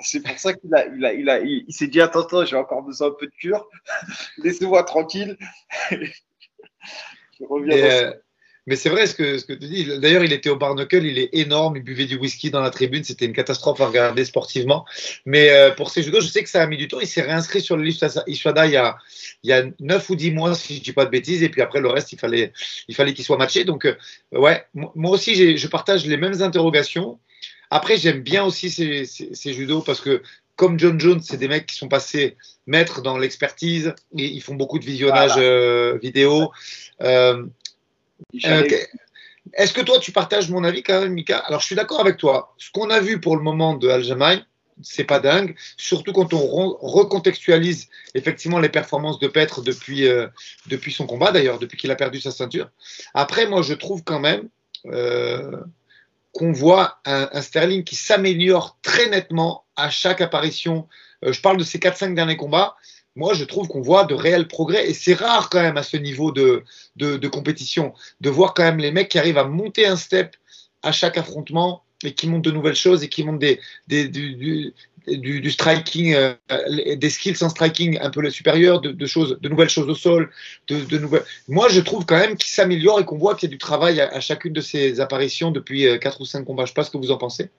C'est pour ça qu'il a, il a, il a, il, s'est dit attends, attends, j'ai encore besoin un peu de cure. Laissez-moi tranquille. Euh, mais c'est vrai ce que, ce que tu dis. D'ailleurs, il était au Barnacle, il est énorme, il buvait du whisky dans la tribune, c'était une catastrophe à regarder sportivement. Mais euh, pour ces judo, je sais que ça a mis du temps. Il s'est réinscrit sur le liste Ishwada il y a, il y a 9 ou 10 mois, si je ne dis pas de bêtises, et puis après le reste, il fallait il fallait qu'il soit matché. Donc, euh, ouais, moi aussi, je partage les mêmes interrogations. Après, j'aime bien aussi ces, ces, judos parce que comme John Jones, c'est des mecs qui sont passés maîtres dans l'expertise, ils font beaucoup de visionnage vidéo. Euh, euh, est-ce que toi, tu partages mon avis quand même, Mika? Alors, je suis d'accord avec toi. Ce qu'on a vu pour le moment de Aljamaï, c'est pas dingue, surtout quand on recontextualise effectivement les performances de Petre depuis, euh, depuis son combat, d'ailleurs, depuis qu'il a perdu sa ceinture. Après, moi, je trouve quand même euh, qu'on voit un, Sterling qui s'améliore très nettement à chaque apparition. je parle de ses 4-5 derniers combats moi, je trouve qu'on voit de réels progrès. Et c'est rare quand même à ce niveau de, de, compétition de voir quand même les mecs qui arrivent à monter un step à chaque affrontement et qui montent de nouvelles choses et qui montent des, striking, euh, des skills en striking un peu supérieurs, de, de, choses, de nouvelles choses au sol. De, de nouvelles... Moi, je trouve quand même qu'il s'améliore et qu'on voit qu'il y a du travail à, chacune de ces apparitions depuis 4 euh, ou 5 combats. Je ne sais pas ce que vous en pensez.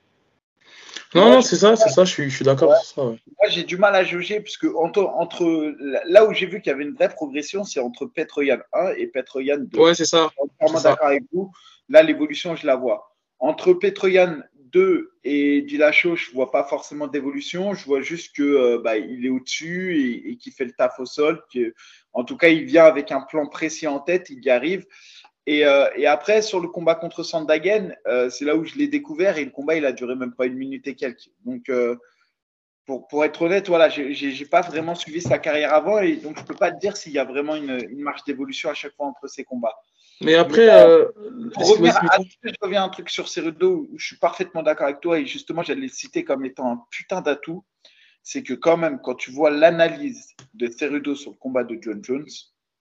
Non, non, c'est ça, c'est ça, je suis, je suis d'accord. Moi, j'ai du mal à juger, puisque entre, entre là où j'ai vu qu'il y avait une vraie progression, c'est entre Petroyan 1 et Petroyan 2. Ouais, c'est ça. Je suis vraiment d'accord avec vous. Là, l'évolution, je la vois. Entre Petroyan 2 et Dillashaw, je ne vois pas forcément d'évolution. Je vois juste que euh, bah, il est au-dessus et, qu'il fait le taf au sol. Que, en tout cas, il vient avec un plan précis en tête, il y arrive. Euh, et, après, sur le combat contre Sandagen, euh, c'est là où je l'ai découvert et le combat, il a duré même pas une minute et quelques. Donc, euh, pour, pour, être honnête, voilà, j'ai pas vraiment suivi sa carrière avant et donc je peux pas te dire s'il y a vraiment une, une marge d'évolution à chaque fois entre ces combats. Mais après, pour revenir à, je reviens à un truc sur Cerudo où je suis parfaitement d'accord avec toi et justement, j'allais le citer comme étant un putain d'atout. C'est que quand même, quand tu vois l'analyse de Cerudo sur le combat de John Jones,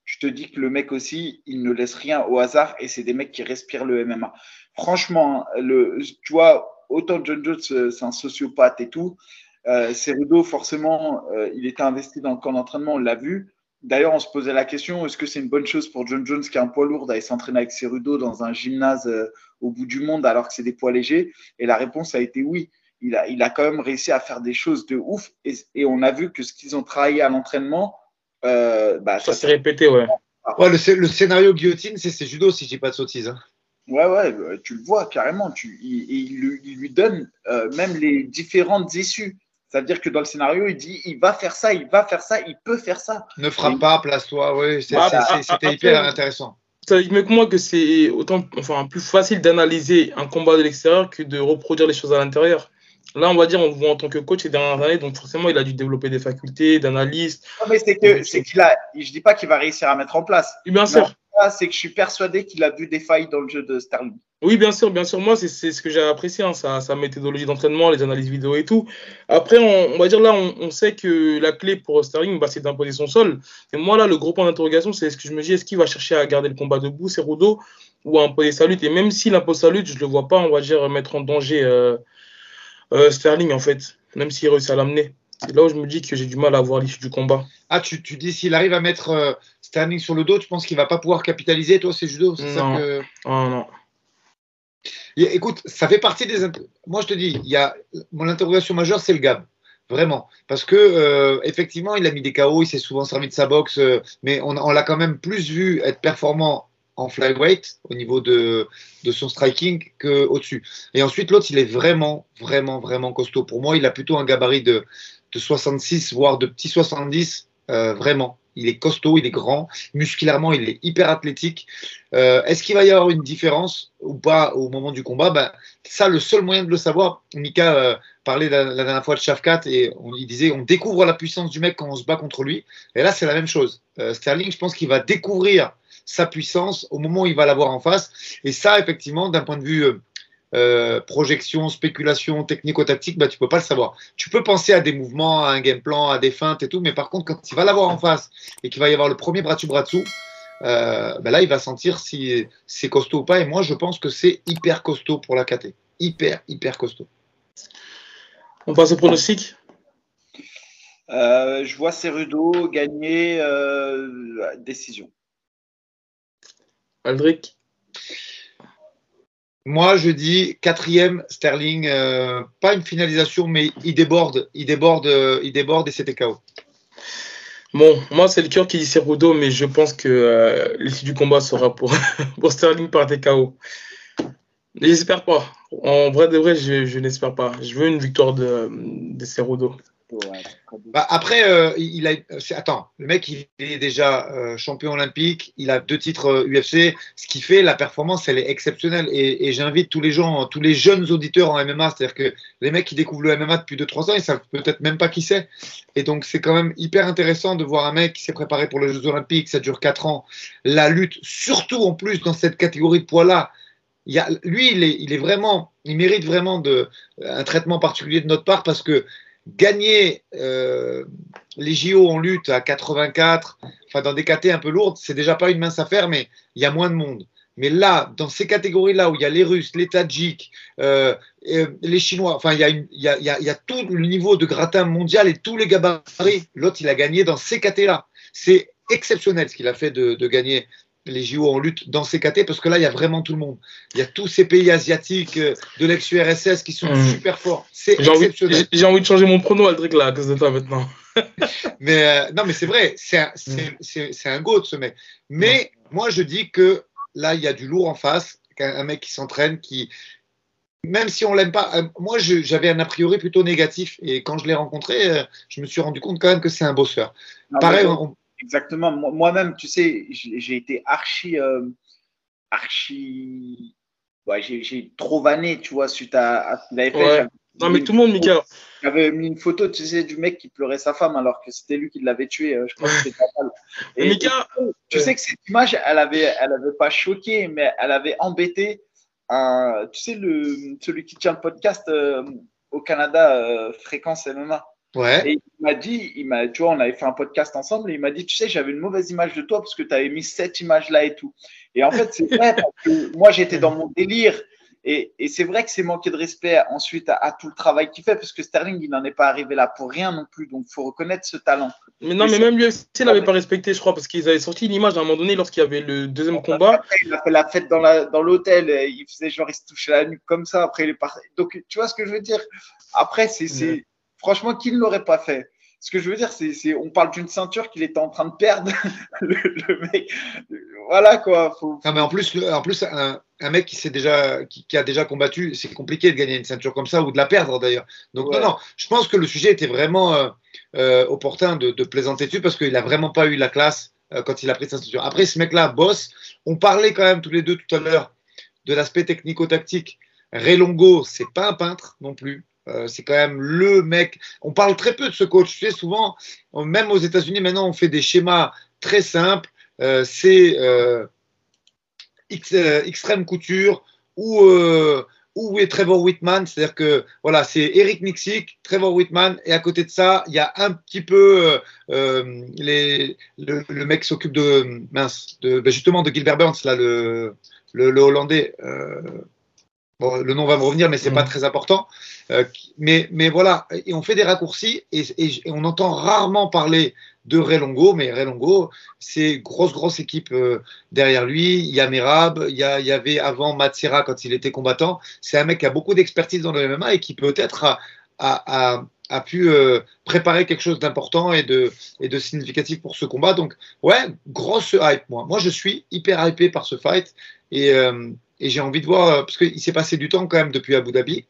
je te dis que le mec aussi, il ne laisse rien au hasard et c'est des mecs qui respirent le MMA. Franchement, le, tu vois, autant John Jones, euh, c'est un sociopathe et tout. Euh, Cerudo, forcément, euh, il était investi dans le camp d'entraînement, on l'a vu. D'ailleurs, on se posait la question est-ce que c'est une bonne chose pour John Jones, qui est un poids lourd, d'aller s'entraîner avec Cerudo dans un gymnase au bout du monde alors que c'est des poids légers? Et la réponse a été oui. il a, il a quand même réussi à faire des choses de ouf. Et, et on a vu que ce qu'ils ont travaillé à l'entraînement, euh, bah, Ça s'est répété, ouais. Ouais, le, scé- le scénario guillotine, c'est c'est judo, si je dis pas de sottises. hein. Ouais, ouais, bah, tu le vois carrément. Tu, il, il lui- il lui donne euh, même les différentes issues. C'est-à-dire que dans le scénario, il dit il va faire ça, il va faire ça, il peut faire ça. Ne frappe pas, place-toi. Oui, c'est- Bah, bah, c'était hyper intéressant. Ça dit mieux que moi que c'est autant, enfin, plus facile d'analyser un combat de l'extérieur que de reproduire les choses à l'intérieur. Là, on va dire, on le voit en tant que coach ces dernières années, donc forcément, il a dû développer des facultés d'analyse. Non, mais c'est que c'est qu'il a. Je dis pas qu'il va réussir à mettre en place. Et bien sûr, c'est que je suis persuadé qu'il a vu des failles dans le jeu de Sterling. Oui, bien sûr, bien sûr. Moi, c'est ce que j'ai apprécié, hein, sa, sa méthodologie d'entraînement, les analyses vidéo et tout. Après, on, on va dire là, on, on sait que la clé pour Sterling, bah, c'est d'imposer son sol. Et moi, là, le gros point d'interrogation, c'est ce que je me dis, est-ce qu'il va chercher à garder le combat debout, Cerudo, ou à imposer sa lutte? Et même s'il impose sa lutte, je ne le vois pas, on va dire, mettre en danger euh, euh, Sterling, en fait, même s'il réussit à l'amener. C'est là où je me dis que j'ai du mal à voir l'issue du combat. Ah, tu, tu dis s'il arrive à mettre euh, Sterling sur le dos, tu penses qu'il va pas pouvoir capitaliser, toi, c'est judo? C'est ça Non. que. Ah non. Écoute, ça fait partie des. Moi, je te dis, il y a mon interrogation majeure, c'est le Gab. Vraiment. Parce que, euh, effectivement, il a mis des KO, il s'est souvent servi de sa boxe, euh, mais on, on l'a quand même plus vu être performant en flyweight au niveau de, de son striking qu'au-dessus. Et ensuite, l'autre, il est vraiment, vraiment, vraiment costaud. Pour moi, il a plutôt un gabarit de, de 66, voire de petit 70, euh, vraiment. Il est costaud, il est grand, musculairement, il est hyper athlétique. Euh, Est-ce qu'il va y avoir une différence ou pas au moment du combat? Ben, Ça, le seul moyen de le savoir, Mika euh, parlait la, la dernière fois de Shafkat et on, il disait on découvre la puissance du mec quand on se bat contre lui. Et là, c'est la même chose. Euh, Sterling, je pense qu'il va découvrir sa puissance au moment où il va l'avoir en face. Et ça, effectivement, d'un point de vue euh, projection, spéculation, technico-tactique, bah, tu peux pas le savoir. Tu peux penser à des mouvements, à un game plan, à des feintes et tout, mais par contre, quand il va l'avoir en face et qu'il va y avoir le premier bras dessus bras dessous, euh, bah là, il va sentir si c'est costaud ou pas. Et moi, je pense que c'est hyper costaud pour la KT. Hyper, hyper costaud. On passe au pronostic? Euh, je vois Cerudo gagner euh, décision. Aldric? Moi, je dis quatrième, Sterling, euh, pas une finalisation, mais il déborde, il déborde, euh, il déborde et c'était KO. Bon, moi, c'est le cœur qui dit Cerudo, mais je pense que euh, l'issue du combat sera pour, Sterling par TKO. J'espère pas. En vrai de vrai, je, n'espère pas. Je veux une victoire de, de. Bah, après, euh, il a. Attends, le mec, il est déjà euh, champion olympique, il a deux titres euh, UFC. Ce qui fait, la performance, elle est exceptionnelle. Et, j'invite tous les gens, tous les jeunes auditeurs en MMA, c'est-à-dire que les mecs qui découvrent le MMA depuis 2-3 ans, ils savent peut-être même pas qui c'est. Et donc, c'est quand même hyper intéressant de voir un mec qui s'est préparé pour les Jeux olympiques, ça dure 4 ans. La lutte, surtout en plus dans cette catégorie de poids-là, il y a, lui, il il est vraiment, il mérite vraiment de, un traitement particulier de notre part parce que gagner euh, les JO en lutte à 84, enfin dans des KT un peu lourdes, c'est déjà pas une mince affaire, mais il y a moins de monde. Mais là, dans ces catégories-là où il y a les Russes, les Tadjiks, euh, euh, les Chinois, enfin il y, a tout le niveau de gratin mondial et tous les gabarits. L'autre, il a gagné dans ces KT-là. C'est exceptionnel ce qu'il a fait de gagner les JO en lutte dans ces KT parce que là, il y a vraiment tout le monde. Il y a tous ces pays asiatiques euh, de l'ex-URSS qui sont Mhm. super forts. C'est J'ai envie, exceptionnel. j'ai- j'ai envie de changer mon prono, Aldric, là, à cause de toi maintenant. Mais euh, non, mais c'est vrai, c'est un, c'est un goat ce mec. Mais moi, je dis que là, il y a du lourd en face, un mec qui s'entraîne, qui, même si on l'aime pas, euh, moi, j'avais un a priori plutôt négatif. Et quand je l'ai rencontré, euh, je me suis rendu compte quand même que c'est un bosseur. Pareil, on- Exactement. Moi- Moi-même, tu sais, j'ai été archi, euh, archi. Ouais, j'ai trop vanné, tu vois, suite à, à ce qu'il avait fait. Ouais. J'avais- Non, mais tout le monde, Mika. J'avais mis une photo, tu sais, du mec qui pleurait sa femme alors que c'était lui qui l'avait tué. euh, Je crois que c'était Fatal. Et- Mika, tu sais que cette image, elle avait, elle avait pas choqué, mais elle avait embêté. un- tu sais, le, celui qui tient le podcast euh, au Canada, euh, Fréquence MMA. Ouais. Et il m'a dit, il m'a, tu vois, on avait fait un podcast ensemble et il m'a dit, tu sais, j'avais une mauvaise image de toi parce que tu avais mis cette image-là et tout. Et en fait, c'est vrai parce que moi, j'étais dans mon délire Et, c'est vrai que c'est manquer de respect ensuite à, tout le travail qu'il fait, parce que Sterling, il n'en est pas arrivé là pour rien non plus. Donc, il faut reconnaître ce talent. Mais non, mais, même l'UFC l'avait pas respecté, je crois, parce qu'ils avaient sorti une image à un moment donné lorsqu'il y avait le deuxième combat. il a fait la fête dans l'hôtel, dans il faisait genre, il se touchait la nuque comme ça. Après, il est parti. Donc, tu vois ce que je veux dire? Après, c'est franchement, qui ne l'aurait pas fait ce que je veux dire, c'est, on parle d'une ceinture qu'il était en train de perdre. le, mec, voilà quoi. Non, mais en plus, en plus un, mec qui, déjà, qui, a déjà combattu, c'est compliqué de gagner une ceinture comme ça ou de la perdre d'ailleurs. Donc, non, non, je pense que le sujet était vraiment euh, euh, opportun de, plaisanter dessus parce qu'il n'a vraiment pas eu la classe euh, quand il a pris sa ceinture. Après, ce mec-là bosse. On parlait quand même tous les deux tout à l'heure de l'aspect technico-tactique. Relongo, c'est pas un peintre non plus. Euh, c'est quand même le mec. On parle très peu de ce coach. Tu sais, souvent, même aux États-Unis, maintenant, on fait des schémas très simples. Euh, c'est euh, extrême couture ou où est Trevor Whitman C'est-à-dire que voilà, c'est Eric Nixick, Trevor Whitman, et à côté de ça, il y a un petit peu les, le, mec s'occupe de ben justement de Gilbert Burns là, le, le, le Hollandais le nom va me revenir, mais c'est n'est pas mm. très important. Euh, mais, mais voilà, et on fait des raccourcis et, on entend rarement parler de Relongo, mais Relongo, c'est grosse, grosse équipe euh, derrière lui. Il y a Merab, il y, a, il y avait avant Matsera quand il était combattant. C'est un mec qui a beaucoup d'expertise dans le MMA et qui peut-être a, a, a, pu euh, préparer quelque chose d'important et de, et de significatif pour ce combat. Donc, ouais, grosse hype, moi. Moi, je suis hyper hypé par ce fight. Et, et j'ai envie de voir, euh, parce qu'il s'est passé du temps quand même depuis Abu Dhabi.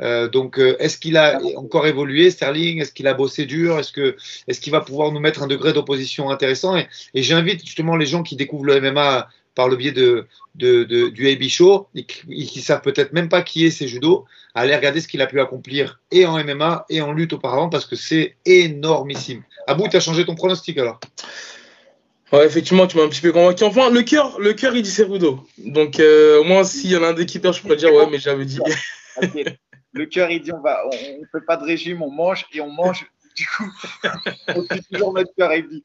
Euh, donc, euh, est-ce qu'il a encore évolué, Sterling? Est-ce qu'il a bossé dur? Est-ce que est-ce qu'il va pouvoir nous mettre un degré d'opposition intéressant? Et, j'invite justement les gens qui découvrent le MMA par le biais de, du AB Show et qui, ne savent peut-être même pas qui est ces judo, à aller regarder ce qu'il a pu accomplir et en MMA et en lutte auparavant parce que c'est énormissime. Abou, tu as changé ton pronostic alors? Ouais, effectivement, tu m'as un petit peu convaincu. Enfin, le cœur, le cœur, il dit Cerudo. Donc, euh, au moins, s'il y en a un des qui je pourrais dire, ouais, mais j'avais dit. Le cœur, il dit, on va, on, fait pas de régime, on mange et on mange. Du coup, on fait toujours notre cœur, il dit.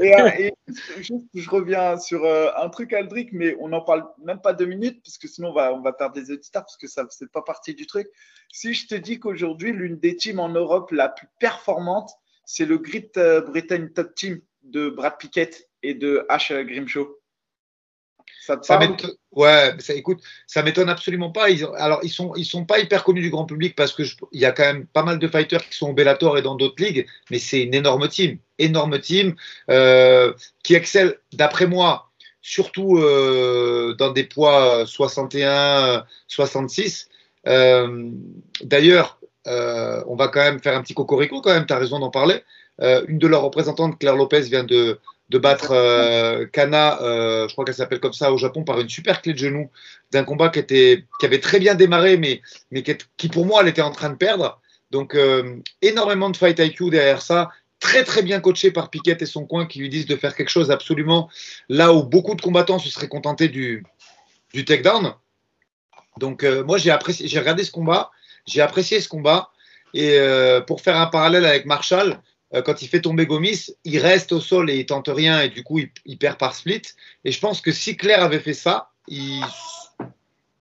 Et, euh, juste, je reviens sur euh, un truc, Aldric, mais on n'en parle même pas deux minutes, parce que sinon, on va, on va perdre des auditeurs, parce que ça, c'est pas partie du truc. Si je te dis qu'aujourd'hui, l'une des teams en Europe la plus performante, c'est le Great Britain Top Team de Brad Pickett et de H. Grimshaw ça, ça ouais, ça, écoute, ça m'étonne absolument pas. Ils, alors, ils sont, ils sont pas hyper connus du grand public parce que il y a quand même pas mal de fighters qui sont au Bellator et dans d'autres ligues, mais c'est une énorme team, énorme team euh, qui excelle, d'après moi, surtout euh, dans des poids 61, 66. Euh, d'ailleurs, on va quand même faire un petit cocorico quand même. tu as raison d'en parler. une de leurs représentantes, Claire Lopez, vient de de battre euh, Kana, euh, je crois qu'elle s'appelle comme ça au Japon, par une super clé de genou d'un combat qui, était, qui avait très bien démarré, mais, mais qui, pour moi, elle était en train de perdre. Donc, euh, énormément de fight IQ derrière ça. Très très bien coaché par Piquet et son coin qui lui disent de faire quelque chose absolument là où beaucoup de combattants se seraient contentés du, du takedown. Donc moi j'ai apprécié, j'ai regardé ce combat, j'ai apprécié ce combat et pour faire un parallèle avec Marshall, quand il fait tomber Gomis, il reste au sol et il tente rien et du coup il, perd par split. Et je pense que si Claire avait fait ça, il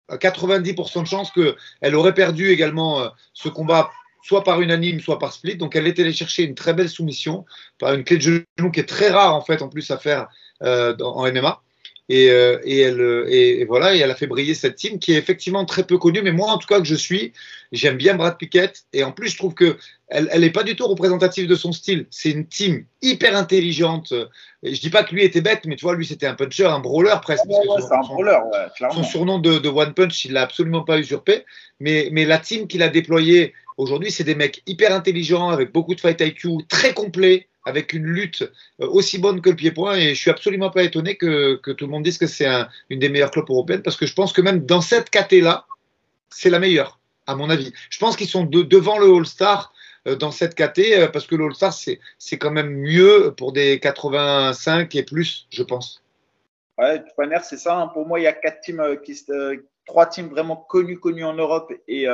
a 90% de chance qu'elle aurait perdu également euh, ce combat soit par unanime, soit par split. Donc elle était allée chercher une très belle soumission par une clé de genou qui est très rare en fait en plus à faire euh, en MMA. Et, et, elle, et, voilà, et elle a fait briller cette team qui est effectivement très peu connue, mais moi en tout cas que je suis, j'aime bien Brad Pickett, et en plus je trouve que elle n'est pas du tout représentative de son style. C'est une team hyper intelligente. Je dis pas que lui était bête, mais tu vois, lui c'était un puncher, un brawler presque. c'est un brawler, clairement. Son surnom de, One Punch, il l'a absolument pas usurpé. Mais, mais la team qu'il a déployée aujourd'hui, c'est des mecs hyper intelligents, avec beaucoup de fight IQ, très complets, avec une lutte euh, aussi bonne que le pied-point. Et je suis absolument pas étonné que, tout le monde dise que c'est une des meilleures clubs européennes, parce que je pense que même dans cette caté-là, c'est la meilleure, à mon avis. Je pense qu'ils sont devant le All-Star euh, dans cette KT euh, parce que l'All-Star, c'est quand même mieux pour des 85 et plus, je pense. Ouais, manière, c'est ça. Hein. Pour moi, il y a quatre teams, trois teams vraiment connus, connus en Europe et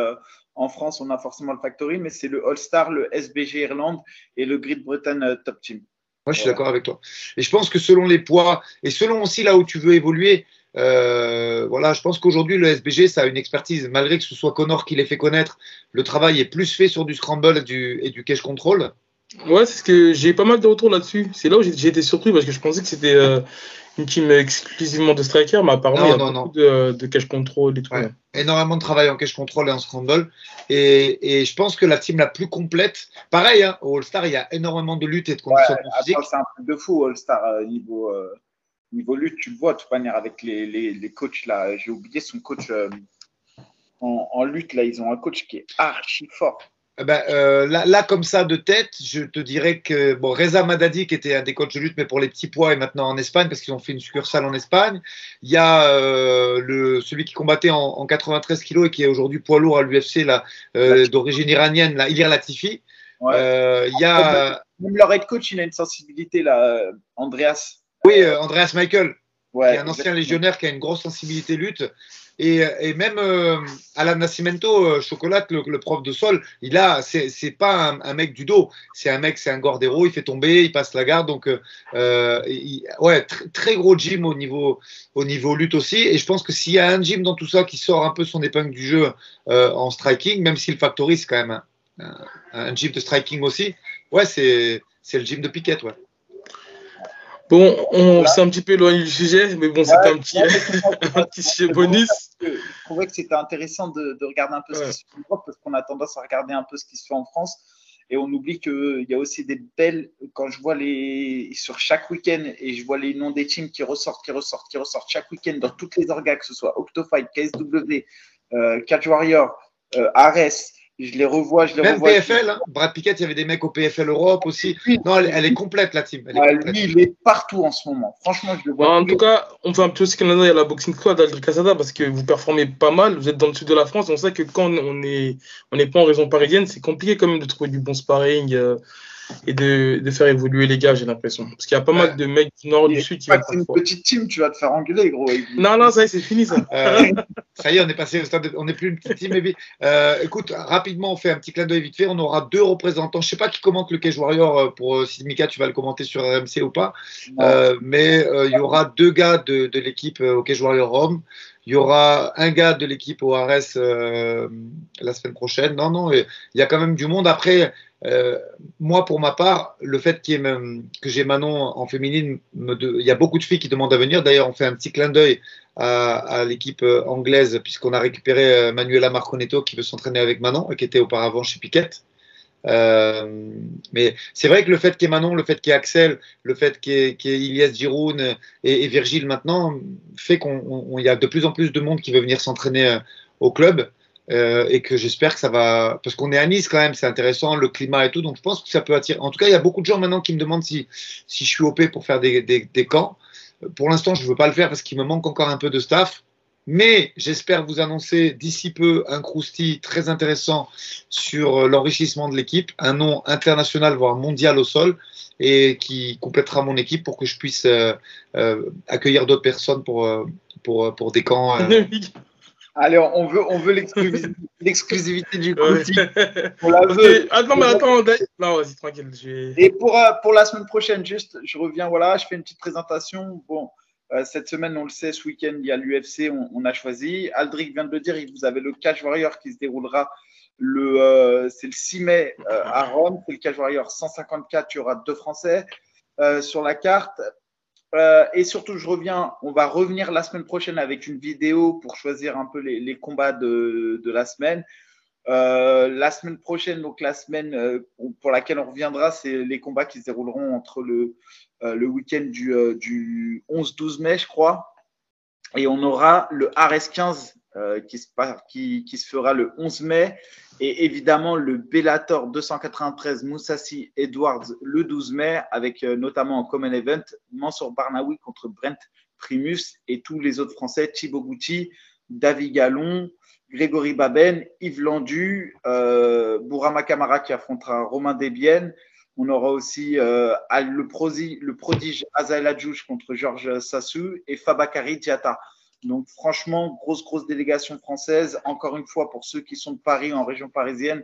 en France, on a forcément le Factory, mais c'est le All-Star, le SBG Irlande et le Great Britain Top Team. Moi, je suis d'accord avec toi. Et je pense que selon les poids et selon aussi là où tu veux évoluer, Euh, voilà, je pense qu'aujourd'hui, le SBG, ça a une expertise. Malgré que ce soit Connor qui l'ait fait connaître, le travail est plus fait sur du scramble et du, et du cache control. Ouais, c'est ce que j'ai pas mal de retours là-dessus. C'est là où j'ai été surpris parce que je pensais que c'était euh, une team exclusivement de strikers, mais apparemment, il y a beaucoup de, de, cache control et tout. Ouais. Énormément de travail en cache control et en scramble. Et, et, je pense que la team la plus complète, pareil, hein, au All-Star, il y a énormément de lutte et de conditions ouais, physiques. C'est un truc de fou, All-Star, euh, niveau, euh, niveau lutte, tu le vois de toute manière avec les, les, les coachs là. J'ai oublié son coach euh, en, en lutte, là, ils ont un coach qui est archi fort. Ben, euh, là, là, comme ça, de tête, je te dirais que bon, Reza Madadi, qui était un des coachs de lutte, mais pour les petits poids, est maintenant en Espagne parce qu'ils ont fait une succursale en Espagne. Il y a euh, le, celui qui combattait en, en 93 kilos et qui est aujourd'hui poids lourd à l'UFC, euh, d'origine iranienne, là, Ilir Latifi. Ouais. Il y a. Même leur head coach, il a une sensibilité, là, Andreas. Oui, Andreas Michael, Ouais, qui est un ancien légionnaire qui a une grosse sensibilité lutte. Et, et même euh, Alan Nascimento, euh, Chocolat, le, le, prof de sol, il a, c'est, pas un, un, mec du dos, c'est un mec, c'est un gordero, il fait tomber, il passe la garde, donc euh, il, ouais, tr très gros gym au niveau, au niveau lutte aussi. Et je pense que s'il y a un gym dans tout ça qui sort un peu son épingle du jeu euh, en striking, même si le Factory c'est quand même un, un, un, gym de striking aussi, ouais, c'est, c'est le gym de Piquet, ouais. Bon, on s'est un petit peu éloigné du sujet, mais bon, c'était ouais, un petit, un petit sujet bonus. Je trouvais que c'était intéressant de, de, regarder un peu ouais. ce qui se fait en Europe, parce qu'on a tendance à regarder un peu ce qui se fait en France. Et on oublie qu'il y a aussi des belles. Quand je vois les. sur chaque week-end et je vois les noms des teams qui ressortent, qui ressortent, qui ressortent chaque week-end dans toutes les orgas, que ce soit Octofight, KSW, euh, Catch Warrior, euh, Ares, je les revois, je les Même revois. PFL, hein. Brad Pickett, il y avait des mecs au PFL Europe aussi. Non, elle, elle est complète la team. Elle est complète. lui, il est partout en ce moment. Franchement, je le vois. En tous tout cas, on fait un petit aussi Canada, il y a la Boxing Squad d'Aldric Casada parce que vous performez pas mal, vous êtes dans le sud de la France, on sait que quand on est on n'est pas en région parisienne, c'est compliqué quand même de trouver du bon sparring euh, et de, de faire évoluer les gars, j'ai l'impression. Parce qu'il y a pas mal de mecs du nord, du Et sud qui vont c'est une petite team, tu vas te faire engueuler, gros. Non, non, ça y est, c'est fini ça. Euh, ça y est, on est passé au stade, de- on n'est plus une petite team. mais. Euh, écoute, rapidement, on fait un petit clin d'œil vite fait. On aura deux représentants. Je sais pas qui commente le Cage Warrior euh, pour si Mika, tu vas le commenter sur RMC ou pas. Euh, mais euh, il y aura deux gars de, de l'équipe au Cage Warrior Rome. Il y aura un gars de l'équipe au RS euh, la semaine prochaine. Non, non, il y a quand même du monde. Après, euh, moi, pour ma part, le fait qu'il que j'ai Manon en féminine, il y a beaucoup de filles qui demandent à venir. D'ailleurs, on fait un petit clin d'œil à, l'équipe euh, anglaise, puisqu'on a récupéré euh, Manuela Marconetto qui veut s'entraîner avec Manon qui était auparavant chez Piquet. Euh, mais c'est vrai que le fait qu'il y ait Manon, le fait qu'il y ait Axel, le fait qu'il y ait, qu'il Ilias et, et Virgile maintenant fait qu'on on- il y a de plus en plus de monde qui veut venir s'entraîner au club. Euh, et que j'espère que ça va parce qu'on est à Nice quand même c'est intéressant le climat et tout donc je pense que ça peut attirer en tout cas il y a beaucoup de gens maintenant qui me demandent si si je suis OP pour faire des, des, camps pour l'instant je veux pas le faire parce qu'il me manque encore un peu de staff mais j'espère vous annoncer d'ici peu un crousti très intéressant sur euh, l'enrichissement de l'équipe, un nom international voire mondial au sol et qui complétera mon équipe pour que je puisse euh, euh, accueillir d'autres personnes pour, euh, pour, pour des camps. Allez, on veut, on veut l'exclusivité du. Ouais. On la veut. Attends, mais attends, non, vas-y, tranquille. Et pour, euh, pour la semaine prochaine, juste, je reviens, voilà, je fais une petite présentation. Bon, euh, cette semaine, on le sait, ce week-end, il y a l'UFC, on, on a choisi. Aldric vient de le dire, il- vous avez le Catch Warrior qui se déroulera le, euh, c'est le 6 mai euh, à Rome. C'est le Catch Warrior 154, il y aura deux Français sur la carte. Euh, et surtout, je reviens, on va revenir la semaine prochaine avec une vidéo pour choisir un peu les, combats de, la semaine. Euh, la semaine prochaine, donc la semaine euh, pour laquelle on reviendra, c'est les combats qui se dérouleront entre le, week-end du, du 11-12 mai, je crois. Et on aura le RS15 euh, qui, se, fera le 11 mai. Et évidemment, le Bellator 293 Moussassi Edwards le 12 mai, avec euh, notamment en common event Mansour Barnaoui contre Brent Primus et tous les autres Français, Thibaut Gucci, David Gallon, Grégory Baben, Yves Landu, euh, Bourama Kamara qui affrontera Romain Desbiennes. On aura aussi euh, le, prosi- le prodige contre Georges Sassou et Fabakari Diata. Donc franchement, grosse, grosse délégation française. Encore une fois, pour ceux qui sont de Paris, en région parisienne,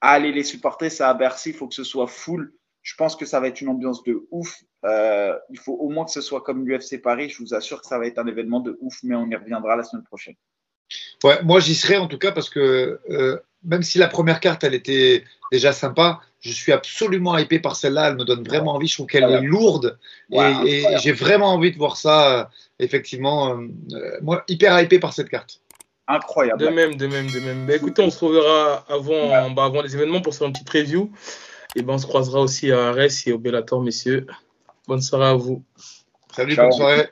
allez les supporter. Ça à Bercy, il faut que ce soit full. Je pense que ça va être une ambiance de ouf. Euh, il faut au moins que ce soit comme l'UFC Paris. Je vous assure que ça va être un événement de ouf, mais on y reviendra la semaine prochaine. Ouais, moi j'y serai en tout cas parce que euh, même si la première carte elle était déjà sympa, je suis absolument hypé par celle-là. Elle me donne vraiment envie. Je trouve qu'elle est lourde et, j'ai vraiment envie de voir ça. Euh, effectivement, moi hyper hypé par cette carte. Incroyable. De même, de même, de même. Bah, écoutez, on se reverra avant, bah, avant les événements pour faire une petite preview. Et ben, on se croisera aussi à Arès et au Bellator, messieurs. Bonne soirée à vous. Salut, bonne soirée.